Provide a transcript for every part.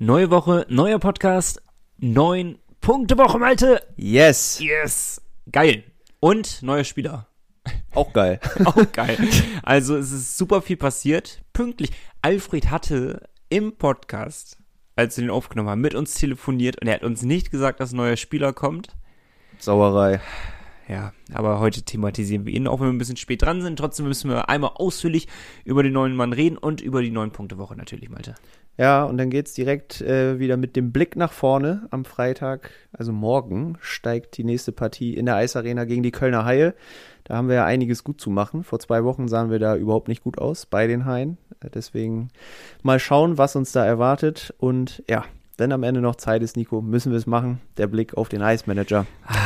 Neue Woche, neuer Podcast, neun Punkte Woche, Malte. Yes. Yes. Geil. Und neuer Spieler. Auch geil. Auch geil. Also es ist super viel passiert. Pünktlich. Alfred hatte im Podcast, als wir den aufgenommen haben, mit uns telefoniert und er hat uns nicht gesagt, dass ein neuer Spieler kommt. Sauerei. Ja, aber heute thematisieren wir ihn, auch wenn wir ein bisschen spät dran sind. Trotzdem müssen wir einmal ausführlich über den neuen Mann reden und über die neun Punkte Woche natürlich, Malte. Ja, und dann geht's direkt äh, wieder mit dem Blick nach vorne. Am Freitag, also morgen, steigt die nächste Partie in der Eisarena gegen die Kölner Haie. Da haben wir ja einiges gut zu machen. Vor zwei Wochen sahen wir da überhaupt nicht gut aus bei den Haien. Deswegen mal schauen, was uns da erwartet. Und ja, wenn am Ende noch Zeit ist, Nico, müssen wir es machen. Der Blick auf den Eismanager. Ah,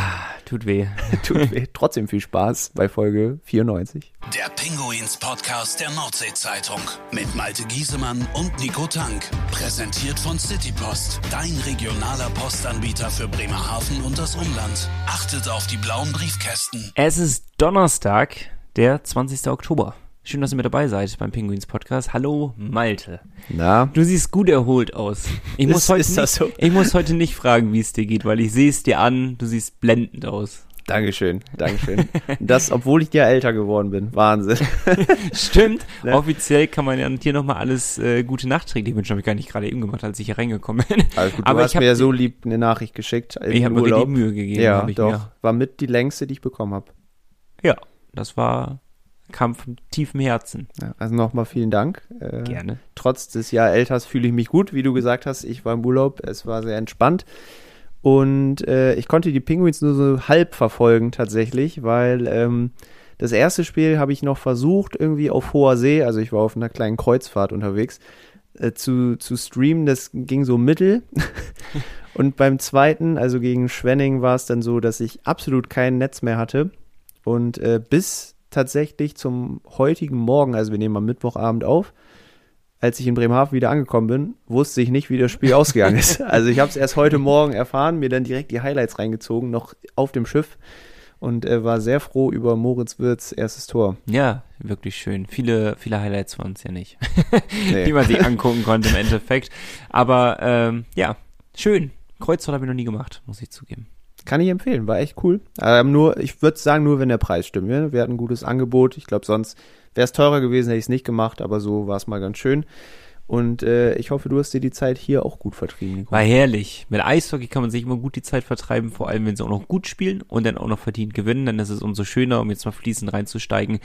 tut weh. Tut weh. Trotzdem viel Spaß bei Folge 94. Der Pinguins Podcast der Nordsee-Zeitung mit Malte Giesemann und Nico Tank. Präsentiert von Citypost, dein regionaler Postanbieter für Bremerhaven und das Umland. Achtet auf die blauen Briefkästen. Es ist Donnerstag, der 20. Oktober. Schön, dass ihr mit dabei seid beim Penguins Podcast. Hallo Malte. Na, Du siehst gut erholt aus. Ich muss, Ist- heute, ist nicht, das so? ich muss heute nicht fragen, wie es dir geht, weil ich sehe es dir an. Du siehst blendend aus. Dankeschön, Dankeschön. Das, obwohl ich ja älter geworden bin. Wahnsinn. Stimmt. Ne? Offiziell kann man ja dir nochmal alles äh, gute nachträglich wünschen. Habe ich gar nicht gerade eben gemacht, als ich hier reingekommen bin. Also gut, du Aber hast ich mir ja die- so lieb eine Nachricht geschickt. Ich habe mir richtig Mühe gegeben. Ja, doch. Mir. War mit die längste, die ich bekommen habe. Ja, das war kam von tiefem Herzen. Ja, also nochmal vielen Dank. Äh, Gerne. Trotz des Jahr Älters fühle ich mich gut, wie du gesagt hast. Ich war im Urlaub, es war sehr entspannt. Und äh, ich konnte die Penguins nur so halb verfolgen tatsächlich, weil ähm, das erste Spiel habe ich noch versucht, irgendwie auf hoher See, also ich war auf einer kleinen Kreuzfahrt unterwegs, äh, zu, zu streamen. Das ging so mittel. Und beim zweiten, also gegen Schwenning, war es dann so, dass ich absolut kein Netz mehr hatte. Und äh, bis tatsächlich zum heutigen Morgen, also wir nehmen am Mittwochabend auf, als ich in Bremerhaven wieder angekommen bin, wusste ich nicht, wie das Spiel ausgegangen ist. Also ich habe es erst heute Morgen erfahren, mir dann direkt die Highlights reingezogen, noch auf dem Schiff und äh, war sehr froh über Moritz Wirths erstes Tor. Ja, wirklich schön. Viele, viele Highlights waren es ja nicht, Nee. die man sich angucken konnte im Endeffekt. Aber ähm, ja, schön. Kreuzfahrt habe ich noch nie gemacht, muss ich zugeben. Kann ich empfehlen, war echt cool. Ähm, nur, ich würde sagen, nur wenn der Preis stimmt. Ja? Wir hatten ein gutes Angebot. Ich glaube, sonst wäre es teurer gewesen, hätte ich es nicht gemacht, aber so war es mal ganz schön. Und äh, ich hoffe, du hast dir die Zeit hier auch gut vertrieben, Nico. War herrlich. Mit Eishockey kann man sich immer gut die Zeit vertreiben, vor allem wenn sie auch noch gut spielen und dann auch noch verdient gewinnen. Dann ist es umso schöner, um jetzt mal fließend reinzusteigen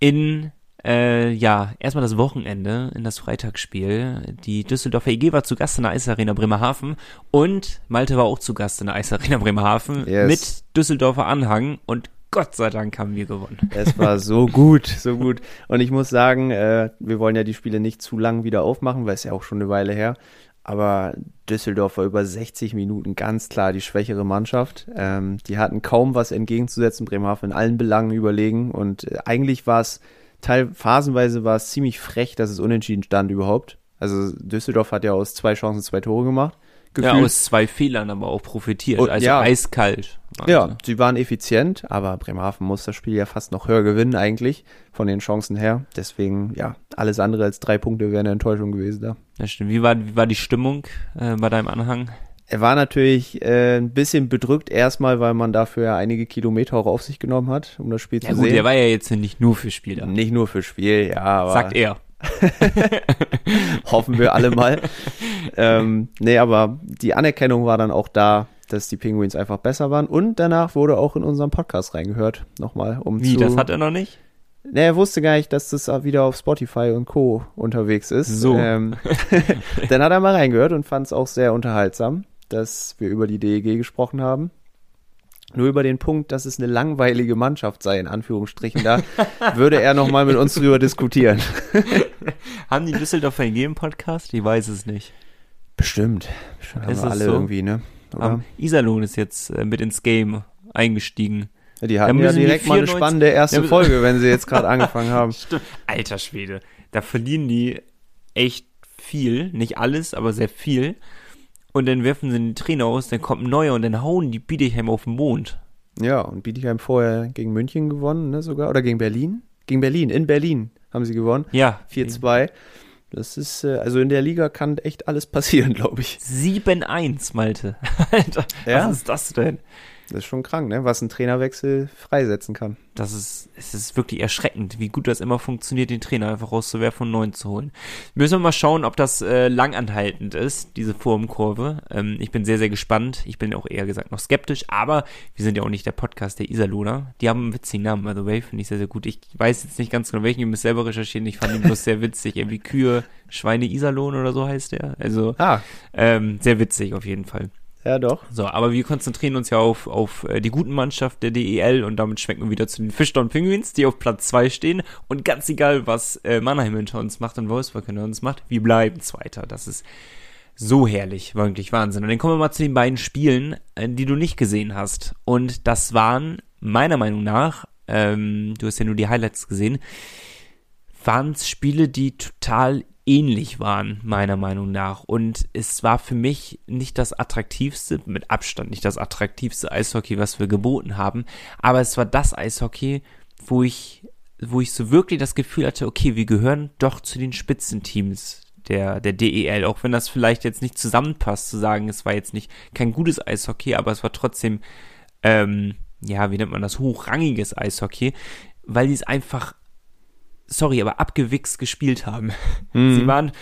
in äh, ja, erstmal das Wochenende in das Freitagsspiel. Die Düsseldorfer EG war zu Gast in der Eisarena Bremerhaven und Malte war auch zu Gast in der Eisarena Bremerhaven Yes. mit Düsseldorfer Anhang und Gott sei Dank haben wir gewonnen. Es war so gut, so gut. Und ich muss sagen, äh, wir wollen ja die Spiele nicht zu lang wieder aufmachen, weil es ja auch schon eine Weile her. Aber Düsseldorf war über 60 Minuten ganz klar die schwächere Mannschaft. Ähm, die hatten kaum was entgegenzusetzen, Bremerhaven in allen Belangen überlegen. Und äh, eigentlich war es teil phasenweise war es ziemlich frech, dass es unentschieden stand überhaupt. Also Düsseldorf hat ja aus zwei Chancen zwei Tore gemacht. Ja, gefühlt. aus zwei Fehlern aber auch profitiert. Und- also ja. eiskalt. Ja, Also, sie waren effizient, aber Bremerhaven muss das Spiel ja fast noch höher gewinnen eigentlich, von den Chancen her. Deswegen, ja, alles andere als drei Punkte wäre eine Enttäuschung gewesen da. Das stimmt. Wie war, wie war die Stimmung äh, bei deinem Anhang? Er war natürlich äh, ein bisschen bedrückt erstmal, weil man dafür ja einige Kilometer auch auf sich genommen hat, um das Spiel Ja zu gut, sehen. der war ja jetzt nicht nur für Spiel da. Nicht nur für Spiel, ja, aber Sagt er. hoffen wir alle mal. ähm, nee, aber die Anerkennung war dann auch da, dass die Penguins einfach besser waren. Und danach wurde auch in unserem Podcast reingehört, nochmal, um Wie, zu... das hat er noch nicht? Nee, er wusste gar nicht, dass das wieder auf Spotify und Co. unterwegs ist. So. Ähm, dann hat er mal reingehört und fand es auch sehr unterhaltsam, dass wir über die DEG gesprochen haben. Nur über den Punkt, dass es eine langweilige Mannschaft sei, in Anführungsstrichen, da würde er nochmal mit uns drüber diskutieren. Haben die Düsseldorfer EG im Podcast? Ich weiß es nicht. Bestimmt. Bestimmt haben Ist wir alle so? irgendwie, ne? Oder? Aber Iserlohn ist jetzt äh, mit ins Game eingestiegen. Ja, die hatten ja direkt mal eine 94 spannende erste Folge, wenn sie jetzt gerade angefangen haben. Stimmt. Alter Schwede. Da verlieren die echt viel. Nicht alles, aber sehr viel. Und dann werfen sie den Trainer aus, dann kommt ein neuer und dann hauen die Biedegheim auf den Mond. Ja, und Bietigheim vorher gegen München gewonnen, ne, sogar. Oder gegen Berlin? Gegen Berlin, in Berlin haben sie gewonnen. Ja. 4-2. Das ist, äh, also in der Liga kann echt alles passieren, glaube ich. 7-1, Malte. Alter, Ja? was ist das denn? Das ist schon krank, ne? Was ein Trainerwechsel freisetzen kann. Das ist, es ist wirklich erschreckend, wie gut das immer funktioniert, den Trainer einfach rauszuwerfen und neuen zu holen. Müssen wir mal schauen, ob das äh, langanhaltend ist, diese Formkurve. Ähm, ich bin sehr, sehr gespannt. Ich bin auch eher gesagt noch skeptisch, aber wir sind ja auch nicht der Podcast der Iserlohner. Die haben einen witzigen Namen, by the way, finde ich sehr, sehr gut. Ich weiß jetzt nicht ganz genau, welchen, ihr müsst selber recherchieren. Ich fand ihn bloß sehr witzig. Irgendwie Kühe, Schweine Iserlohn oder so heißt der. Also, Ah, ähm, sehr witzig auf jeden Fall. Ja doch. So, aber wir konzentrieren uns ja auf, auf äh, die guten Mannschaft der DEL und damit schwenken wir wieder zu den Fischtown Penguins, die auf Platz zwei stehen. Und ganz egal, was äh, Mannheim hinter uns macht und Wolfsburg hinter uns macht, wir bleiben Zweiter. Das ist so herrlich, wirklich Wahnsinn. Und dann kommen wir mal zu den beiden Spielen, äh, die du nicht gesehen hast. Und das waren meiner Meinung nach, ähm, du hast ja nur die Highlights gesehen, waren es Spiele, die total ähnlich waren, meiner Meinung nach. Und es war für mich nicht das attraktivste, mit Abstand nicht das attraktivste Eishockey, was wir geboten haben. Aber es war das Eishockey, wo ich, wo ich so wirklich das Gefühl hatte, okay, wir gehören doch zu den Spitzenteams der, der DEL, auch wenn das vielleicht jetzt nicht zusammenpasst, zu sagen, es war jetzt nicht kein gutes Eishockey, aber es war trotzdem, ähm, ja, wie nennt man das, hochrangiges Eishockey, weil die es einfach sorry, aber abgewichst gespielt haben. Sie waren,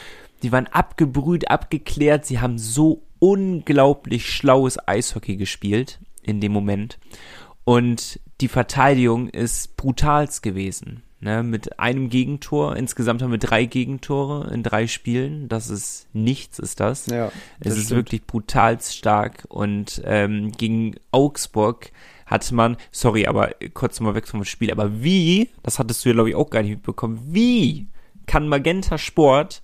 die waren abgebrüht, abgeklärt, sie haben so unglaublich schlaues Eishockey gespielt in dem Moment. Und die Verteidigung ist brutalst gewesen. Ne, mit einem Gegentor, insgesamt haben wir drei Gegentore in drei Spielen. Das ist nichts, ist das. Ja, Es das ist stimmt. wirklich brutalst stark und ähm, gegen Augsburg hatte man, sorry, aber kurz mal weg vom Spiel, aber wie, das hattest du ja glaube ich auch gar nicht mitbekommen, wie kann Magenta Sport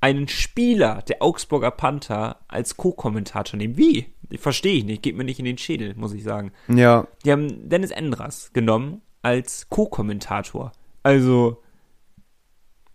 einen Spieler der Augsburger Panther als Co-Kommentator nehmen? Wie? Verstehe ich nicht, geht mir nicht in den Schädel, muss ich sagen. Ja, Die haben Dennis Endras genommen als Co-Kommentator. Also,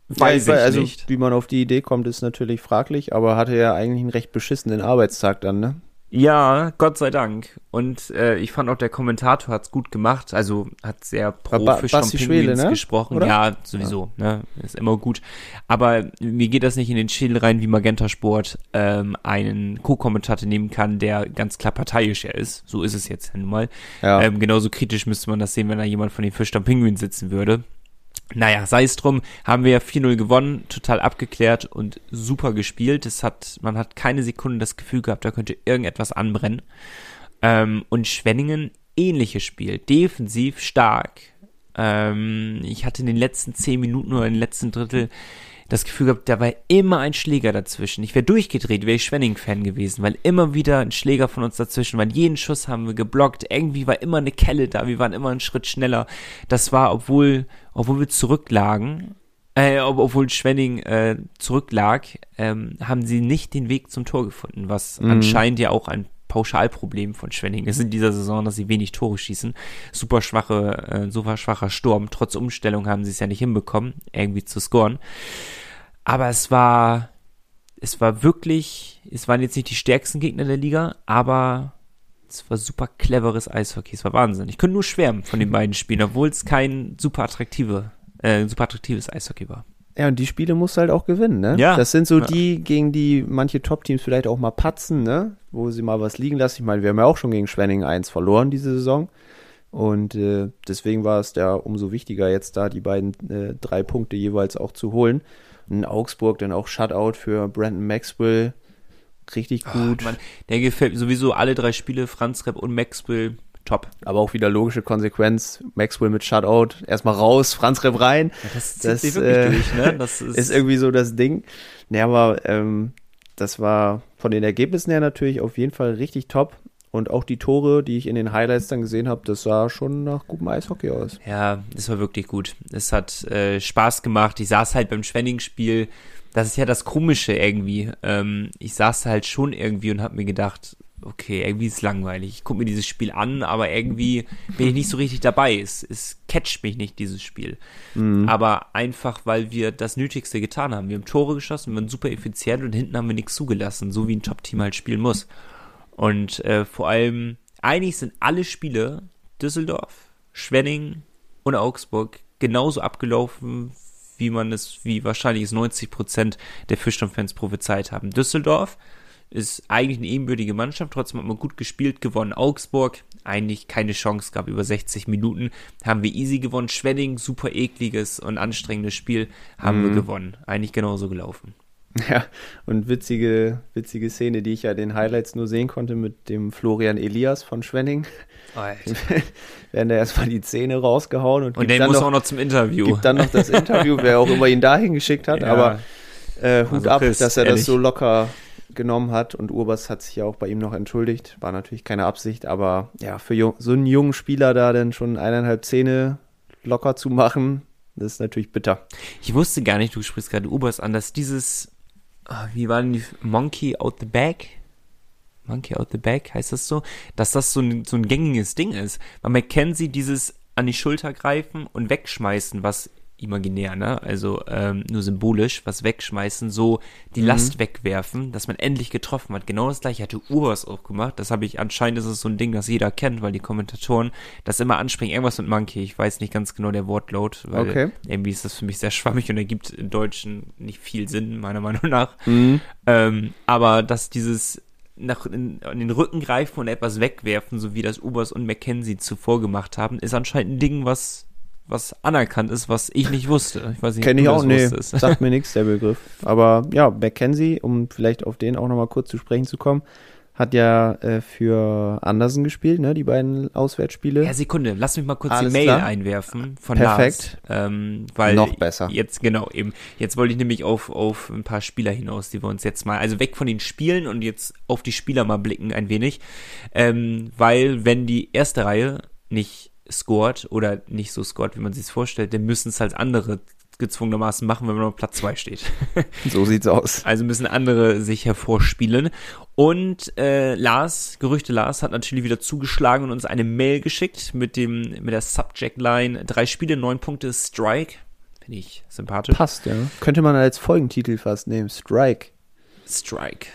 weiß ja, ich also, nicht. wie man auf die Idee kommt, ist natürlich fraglich, aber hatte ja eigentlich einen recht beschissenen Arbeitstag dann, ne? Ja, Gott sei Dank. Und äh, ich fand auch, der Kommentator hat's gut gemacht. Also hat sehr pro Ba- Fisch Schwele, ne? gesprochen. Oder? Ja, sowieso. Ne? Ist immer gut. Aber mir geht das nicht in den Schädel rein, wie Magenta Sport ähm, einen Co-Kommentator nehmen kann, der ganz klar parteiischer ist. So ist es jetzt ja nun mal. Ja. Ähm, genauso kritisch müsste man das sehen, wenn da jemand von den Fischstamm Pinguins sitzen würde. Naja, sei es drum, haben wir ja 4-0 gewonnen, total abgeklärt und super gespielt. Es hat, man hat keine Sekunde das Gefühl gehabt, da könnte irgendetwas anbrennen. Ähm, und Schwenningen, ähnliches Spiel, defensiv stark. Ähm, ich hatte in den letzten 10 Minuten oder in den letzten Drittel das Gefühl gehabt, da war immer ein Schläger dazwischen. Ich wäre durchgedreht, wäre ich Schwenning-Fan gewesen, weil immer wieder ein Schläger von uns dazwischen, weil jeden Schuss haben wir geblockt, irgendwie war immer eine Kelle da, wir waren immer einen Schritt schneller. Das war, obwohl, obwohl wir zurücklagen, äh, ob, obwohl Schwenning äh, zurücklag, ähm, haben sie nicht den Weg zum Tor gefunden, was anscheinend ja auch ein Pauschalproblem von Schwenning ist in dieser Saison, dass sie wenig Tore schießen. Super schwache, äh, super schwacher Sturm. Trotz Umstellung haben sie es ja nicht hinbekommen, irgendwie zu scoren. Aber es war, es war wirklich, es waren jetzt nicht die stärksten Gegner der Liga, aber es war super cleveres Eishockey. Es war Wahnsinn. Ich könnte nur schwärmen von den beiden Spielen, obwohl es kein super attraktive, äh, super attraktives Eishockey war. Ja, und die Spiele musst du halt auch gewinnen, ne? Ja. Das sind so Ja. die, gegen die manche Top-Teams vielleicht auch mal patzen, ne? Wo sie mal was liegen lassen. Ich meine, wir haben ja auch schon gegen Schwenning 1 verloren diese Saison. Und äh, deswegen war es da umso wichtiger, jetzt da die beiden äh, drei Punkte jeweils auch zu holen. In Augsburg dann auch Shutout für Brandon Maxwell. Richtig gut. Ach, Mann, der gefällt mir sowieso alle drei Spiele, Franz Repp und Maxwell, top. Aber auch wieder logische Konsequenz. Maxwell mit Shutout. Erstmal raus, Franz Repp rein. Das zieht Das, sich wirklich äh, durch, ne? Das ist, ist irgendwie so das Ding. Ne, aber ähm, das war von den Ergebnissen her natürlich auf jeden Fall richtig top. Und auch die Tore, die ich in den Highlights dann gesehen habe, das sah schon nach gutem Eishockey aus. Ja, das war wirklich gut. Es hat äh, Spaß gemacht. Ich saß halt beim Schwenning-Spiel. Das ist ja das Komische irgendwie. Ähm, ich saß halt schon irgendwie und habe mir gedacht, okay, irgendwie ist es langweilig. Ich gucke mir dieses Spiel an, aber irgendwie bin ich nicht so richtig dabei. Es, es catcht mich nicht, dieses Spiel. Aber einfach, weil wir das Nötigste getan haben. Wir haben Tore geschossen, wir waren super effizient und hinten haben wir nichts zugelassen, so wie ein Top-Team halt spielen muss. Und äh, vor allem, eigentlich sind alle Spiele Düsseldorf, Schwenning und Augsburg genauso abgelaufen, wie man es, wie wahrscheinlich es 90 Prozent der Fischturm-Fans prophezeit haben. Düsseldorf ist eigentlich eine ebenbürtige Mannschaft, trotzdem hat man gut gespielt, gewonnen. Augsburg, eigentlich keine Chance, gab über 60 Minuten, haben wir easy gewonnen. Schwenning, super ekliges und anstrengendes Spiel, haben Mhm. wir gewonnen. Eigentlich genauso gelaufen. Ja, und witzige, witzige Szene, die ich ja den Highlights nur sehen konnte mit dem Florian Elias von Schwenning. Werden da erstmal die Zähne rausgehauen und, Und der dann muss noch, auch noch zum Interview. gibt dann noch das Interview, wer auch immer ihn dahin geschickt hat. Ja. Aber äh, Hut Also ab, Chris, dass er ehrlich. das so locker genommen hat. Und Urbas hat sich ja auch bei ihm noch entschuldigt. War natürlich keine Absicht, aber ja, für so einen jungen Spieler da dann schon eineinhalb Zähne locker zu machen, das ist natürlich bitter. Ich wusste gar nicht, du sprichst gerade Ubers an, dass dieses, ah, wie war denn die, Monkey out the bag? Monkey out the bag, heißt das so? Dass das so ein, so ein gängiges Ding ist. Weil McKenzie dieses an die Schulter greifen und wegschmeißen, was imaginär, ne? Also ähm, nur symbolisch, was wegschmeißen, so die Last wegwerfen, dass man endlich getroffen hat. Genau das gleiche hatte Ubers auch gemacht. Das habe ich, anscheinend ist es so ein Ding, das jeder kennt, weil die Kommentatoren das immer anspringen. Irgendwas mit Monkey, ich weiß nicht ganz genau der Wortlaut, weil Okay. irgendwie ist das für mich sehr schwammig und ergibt im Deutschen nicht viel Sinn, meiner Meinung nach. Mhm. Ähm, aber dass dieses nach in, an den Rücken greifen und etwas wegwerfen, so wie das Ubers und Mackenzie zuvor gemacht haben, ist anscheinend ein Ding, was was anerkannt ist, was ich nicht wusste. Ich weiß nicht, ob Kenne ich auch, das nee, wusstest. sagt mir nichts, der Begriff. Aber ja, Mackenzie, um vielleicht auf den auch nochmal kurz zu sprechen zu kommen, hat ja äh, für Andersen gespielt, ne, die beiden Auswärtsspiele. Ja, Sekunde, lass mich mal kurz Alles die Mail klar. einwerfen von Perfekt. Lars. Ähm, weil Noch besser. Jetzt, genau, eben. Jetzt wollte ich nämlich auf, auf ein paar Spieler hinaus, die wir uns jetzt mal, also weg von den Spielen und jetzt auf die Spieler mal blicken ein wenig. Ähm, weil, wenn die erste Reihe nicht scored oder nicht so scored, wie man sich vorstellt, dann müssen es halt andere gezwungenermaßen machen, wenn man auf Platz zwei steht. So sieht's aus. Also müssen andere sich hervorspielen. Und äh, Lars, Gerüchte Lars, hat natürlich wieder zugeschlagen und uns eine Mail geschickt mit dem mit der Subject-Line drei Spiele, neun Punkte, Strike. Finde ich sympathisch. Passt, ja. Könnte man als Folgentitel fast nehmen. Strike. Strike.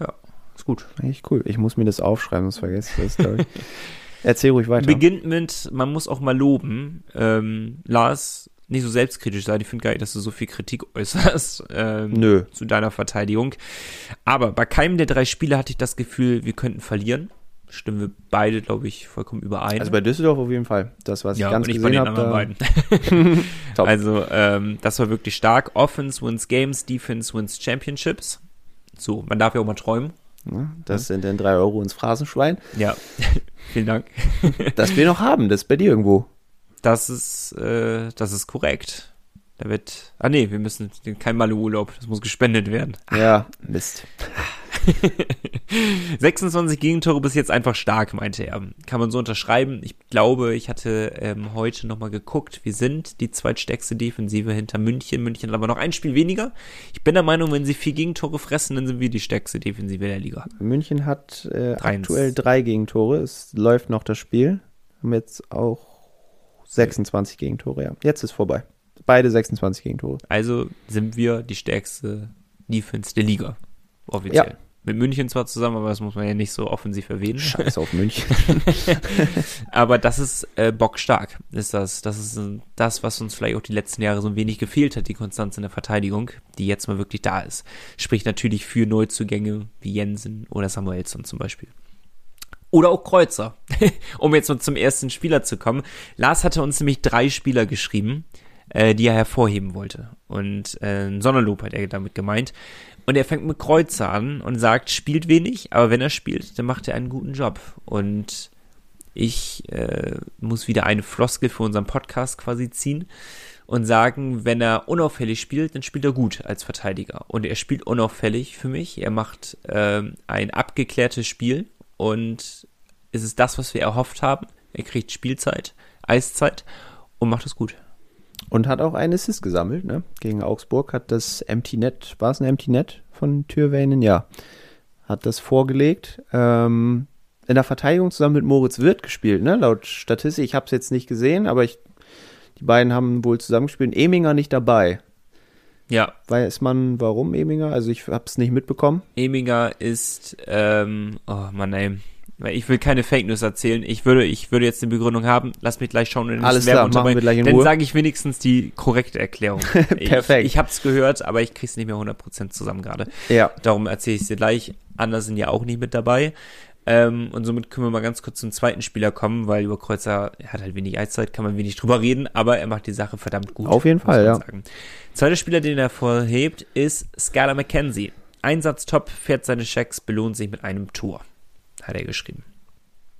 Ja, ist gut. Eigentlich cool. Ich muss mir das aufschreiben, sonst vergesse ich das. glaub ich. Erzähl ruhig weiter. Beginnt mit, man muss auch mal loben. Ähm, Lars, nicht so selbstkritisch sein. Ich finde geil, dass du so viel Kritik äußerst. Ähm, Nö. zu deiner Verteidigung. Aber bei keinem der drei Spiele hatte ich das Gefühl, wir könnten verlieren. Stimmen wir beide, glaube ich, vollkommen überein. Also bei Düsseldorf auf jeden Fall. Das, was ja, ich ganz und nicht bei gesehen den habe. anderen Da, beiden. Also, ähm, das war wirklich stark. Offense wins Games, Defense wins Championships. So, man darf ja auch mal träumen. Ne, das sind dann drei Euro ins Phrasenschwein. Ja, vielen Dank. Das wir noch haben, das ist bei dir irgendwo. Das ist, äh, das ist korrekt. Da wird, ah nee, wir müssen, kein Malle-Urlaub, das muss gespendet werden. Ja, Mist. 26 Gegentore bis jetzt einfach stark, meinte er. Kann man so unterschreiben. Ich glaube, ich hatte ähm, heute nochmal geguckt. Wir sind die zweitstärkste Defensive hinter München. München hat aber noch ein Spiel weniger. Ich bin der Meinung, wenn sie vier Gegentore fressen, dann sind wir die stärkste Defensive der Liga. München hat äh, aktuell drei Gegentore. Es läuft noch das Spiel. Haben jetzt auch 26 Gegentore, ja. Jetzt ist vorbei. Beide 26 Gegentore. Also sind wir die stärkste Defense der Liga. Offiziell. Ja. Mit München zwar zusammen, aber das muss man ja nicht so offensiv erwähnen. Scheiß auf München. Aber das ist äh, bockstark, ist das. Das ist äh, das, was uns vielleicht auch die letzten Jahre so ein wenig gefehlt hat, die Konstanz in der Verteidigung, die jetzt mal wirklich da ist. Spricht natürlich für Neuzugänge wie Jensen oder Samuelsson zum Beispiel. Oder auch Kreuzer, um jetzt mal zum ersten Spieler zu kommen. Lars hatte uns nämlich drei Spieler geschrieben, äh, die er hervorheben wollte. Und äh, ein Sonnenlob hat er damit gemeint. Und er fängt mit Kreuzer an und sagt, spielt wenig, aber wenn er spielt, dann macht er einen guten Job. Und ich äh, muss wieder eine Floskel für unseren Podcast quasi ziehen und sagen, wenn er unauffällig spielt, dann spielt er gut als Verteidiger. Und er spielt unauffällig für mich. Er macht ähm, ein abgeklärtes Spiel und es ist das, was wir erhofft haben. Er kriegt Spielzeit, Eiszeit und macht es gut. Und hat auch einen Assist gesammelt, ne? Gegen Augsburg hat das Empty Net, war es ein Empty Net von Türweinen? Ja. Hat das vorgelegt. Ähm, in der Verteidigung zusammen mit Moritz Wirth gespielt, ne? Laut Statistik, ich habe es jetzt nicht gesehen, aber ich, die beiden haben wohl zusammengespielt. Eminger nicht dabei. Ja, Weiß man, warum Eminger? Also ich habe es nicht mitbekommen. Eminger ist, ähm, oh Mann, ey, ich will keine Fake News erzählen. Ich würde, ich würde jetzt eine Begründung haben. Lass mich gleich schauen. Und Alles klar, machen wir gleich in Dann sage ich wenigstens die korrekte Erklärung. Perfekt. Ich, ich habe es gehört, aber ich krieg's nicht mehr 100% zusammen gerade. Ja. Darum erzähle ich es dir gleich. Anders sind ja auch nicht mit dabei. Ähm, und somit können wir mal ganz kurz zum zweiten Spieler kommen, weil über Kreuzer er hat halt wenig Eiszeit, kann man wenig drüber reden, aber er macht die Sache verdammt gut. Auf jeden Fall, ja. Sagen. Zweiter Spieler, den er hervorhebt, ist Skylar McKenzie. Einsatz top, fährt seine Checks, belohnt sich mit einem Tor. Hat er geschrieben.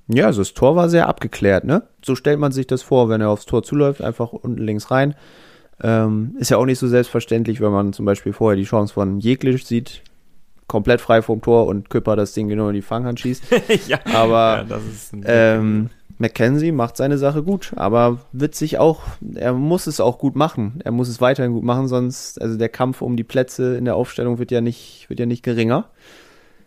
Ja, also das Tor war sehr abgeklärt, ne? So stellt man sich das vor, wenn er aufs Tor zuläuft, einfach unten links rein. Ähm, ist ja auch nicht so selbstverständlich, wenn man zum Beispiel vorher die Chance von Jeglisch sieht, komplett frei vom Tor und Küpper das Ding genau in die Fanghand schießt. ja, Aber ja, ähm, Mackenzie macht seine Sache gut, aber wird sich auch, er muss es auch gut machen. Er muss es weiterhin gut machen, sonst, also der Kampf um die Plätze in der Aufstellung wird ja nicht, wird ja nicht geringer.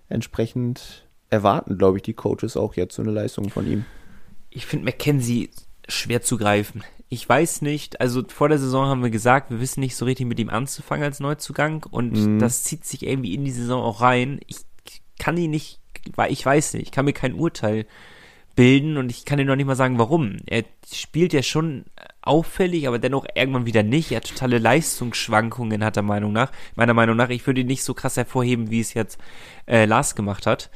Entsprechend erwarten, glaube ich, die Coaches auch jetzt so eine Leistung von ihm. ich finde Mackenzie schwer zu greifen. Ich weiß nicht, also vor der Saison haben wir gesagt, wir wissen nicht so richtig mit ihm anzufangen als Neuzugang und Mhm. das zieht sich irgendwie in die Saison auch rein. Ich kann ihn nicht, weil ich weiß nicht, ich kann mir kein Urteil bilden und ich kann dir noch nicht mal sagen, warum. Er spielt ja schon auffällig, aber dennoch irgendwann wieder nicht. Er hat totale Leistungsschwankungen, hat er Meinung nach. Meiner Meinung nach, ich würde ihn nicht so krass hervorheben, wie es jetzt äh, Lars gemacht hat.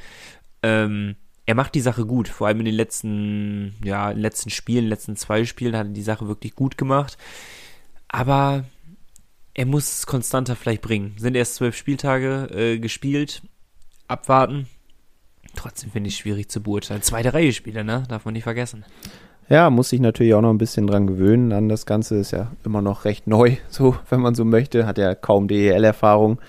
Ähm, er macht die Sache gut, vor allem in den letzten, ja, den letzten Spielen, letzten zwei Spielen hat er die Sache wirklich gut gemacht. Aber er muss es konstanter vielleicht bringen. Sind erst zwölf Spieltage äh, gespielt. Abwarten. Trotzdem finde ich es schwierig zu beurteilen. Zweite Reihe Spieler, ne? Darf man nicht vergessen. Ja, muss sich natürlich auch noch ein bisschen dran gewöhnen an das Ganze. Ist ja immer noch recht neu, so, wenn man so möchte. Hat ja kaum DEL-Erfahrung.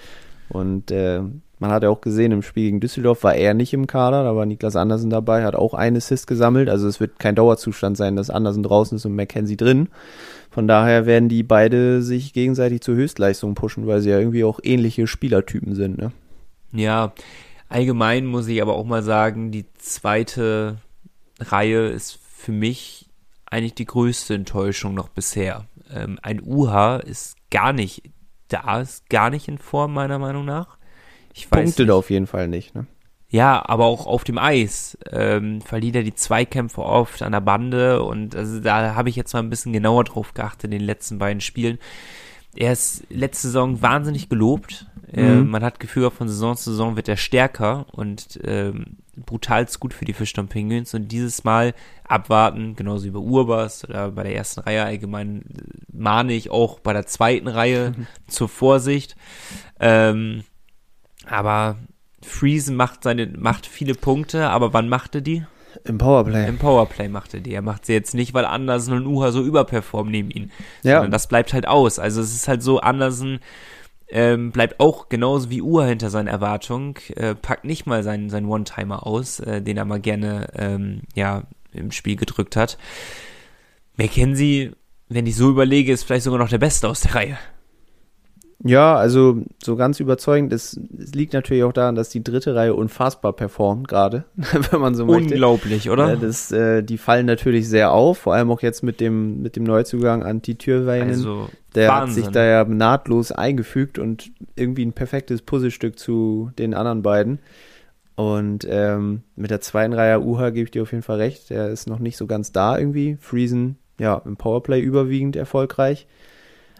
Und äh, man hat ja auch gesehen, im Spiel gegen Düsseldorf war er nicht im Kader, da war Niklas Andersen dabei, hat auch einen Assist gesammelt. Also es wird kein Dauerzustand sein, dass Andersen draußen ist und Mackenzie drin. Von daher werden die beide sich gegenseitig zur Höchstleistung pushen, weil sie ja irgendwie auch ähnliche Spielertypen sind. Ne? Ja, allgemein muss ich aber auch mal sagen, die zweite Reihe ist für mich eigentlich die größte Enttäuschung noch bisher. Ähm, ein UH ist gar nicht da, ist gar nicht in Form, meiner Meinung nach. Ich weiß Punktet nicht. auf jeden Fall nicht. Ne? Ja, aber auch auf dem Eis ähm, verliert er die Zweikämpfe oft an der Bande und also da habe ich jetzt mal ein bisschen genauer drauf geachtet in den letzten beiden Spielen. Er ist letzte Saison wahnsinnig gelobt. Ähm, Mhm. man hat Gefühl, von Saison zu Saison wird er stärker und ähm, brutalst gut für die Fischton Penguins und dieses Mal abwarten, genauso wie bei Urbas oder bei der ersten Reihe allgemein äh, mahne ich auch bei der zweiten Reihe zur Vorsicht. Ähm, aber Friesen macht seine, macht viele Punkte, aber wann macht er die? Im Powerplay. Im Powerplay macht er die. Er macht sie jetzt nicht, weil Andersen und Uha so überperformen neben ihn. Ja. Sondern das bleibt halt aus. Also es ist halt so, Andersen ähm, bleibt auch genauso wie Uha hinter seinen Erwartungen, äh, packt nicht mal seinen, seinen One-Timer aus, äh, den er mal gerne ähm, ja, im Spiel gedrückt hat. McKenzie, wenn ich so überlege, ist vielleicht sogar noch der Beste aus der Reihe. Ja, also so ganz überzeugend. Es, es liegt natürlich auch daran, dass die dritte Reihe unfassbar performt gerade, wenn man so möchte. Unglaublich, oder? Ja, das, äh, die fallen natürlich sehr auf, vor allem auch jetzt mit dem, mit dem Neuzugang Anti Türweinen. also, der hat Wahnsinn. sich da ja nahtlos eingefügt und irgendwie ein perfektes Puzzlestück zu den anderen beiden. Und ähm, mit der zweiten Reihe Uha gebe ich dir auf jeden Fall recht. Der ist noch nicht so ganz da irgendwie. Friesen, ja, im Powerplay überwiegend erfolgreich.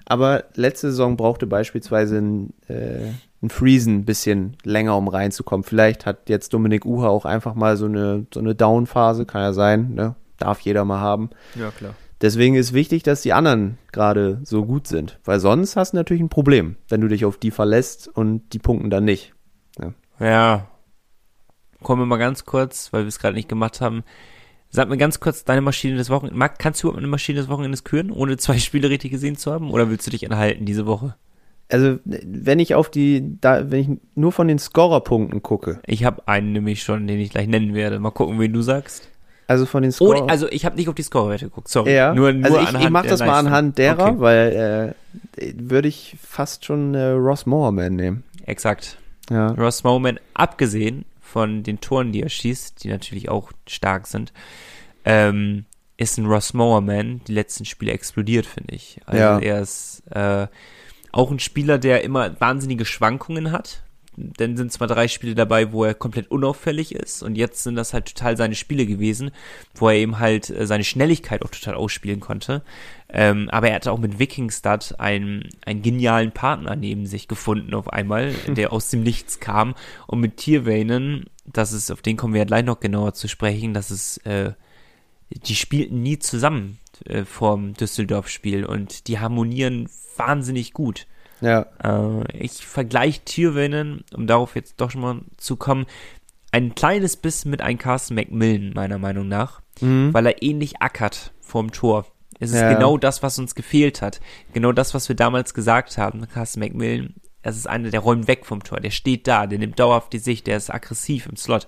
Aber letzte Saison brauchte beispielsweise ein, äh, ein Friesen ein bisschen länger, um reinzukommen. Vielleicht hat jetzt Dominik Uha auch einfach mal so eine, so eine Down-Phase, kann ja sein, ne? Darf jeder mal haben. ja, klar. Deswegen ist wichtig, dass die anderen gerade so gut sind. Weil sonst hast du natürlich ein Problem, wenn du dich auf die verlässt und die punkten dann nicht. Ja. Kommen wir mal ganz kurz, weil wir es gerade nicht gemacht haben. Sag mir ganz kurz deine Maschine des Wochenendes. Marc, kannst du überhaupt eine Maschine des Wochenendes küren, ohne zwei Spiele richtig gesehen zu haben? Oder willst du dich enthalten diese Woche? Also, wenn ich auf die, da, wenn ich nur von den Scorerpunkten gucke, Ich habe einen nämlich schon, den ich gleich nennen werde. Mal gucken, wen du sagst. also von den Oh, Scorer. also ich habe nicht auf die Scorewerte geguckt, sorry. ja, Nur, nur also ich, ich mach der das mal Leistung. anhand derer, Okay, weil äh, würde ich fast schon äh, Ross Mowerman nehmen. exakt. Ja. Ross Bowman, abgesehen von den Toren, die er schießt, die natürlich auch stark sind, ähm, ist ein Ross Mowerman die letzten Spiele explodiert, finde ich. Also Ja. er ist äh, auch ein Spieler, der immer wahnsinnige Schwankungen hat. Dann sind zwar drei Spiele dabei, wo er komplett unauffällig ist und jetzt sind das halt total seine Spiele gewesen, wo er eben halt äh, seine Schnelligkeit auch total ausspielen konnte. Ähm, aber er hatte auch mit Wikingstad einen, einen genialen Partner neben sich gefunden auf einmal, der aus dem Nichts kam. Und mit Tierwainen, das ist, auf den kommen wir ja gleich noch genauer zu sprechen, das ist, äh, die spielten nie zusammen äh, vorm Düsseldorf-Spiel und die harmonieren wahnsinnig gut. Ja. Äh, ich vergleiche Tierwainen, um darauf jetzt doch schon mal zu kommen, ein kleines bisschen mit einem Carsten McMillan, meiner Meinung nach, Mhm. weil er ähnlich ackert vorm Tor. Es ist Ja. genau das, was uns gefehlt hat. Genau das, was wir damals gesagt haben. Carsten McMillan, das ist einer, der räumt weg vom Tor. Der steht da, der nimmt dauerhaft die Sicht, der ist aggressiv im Slot.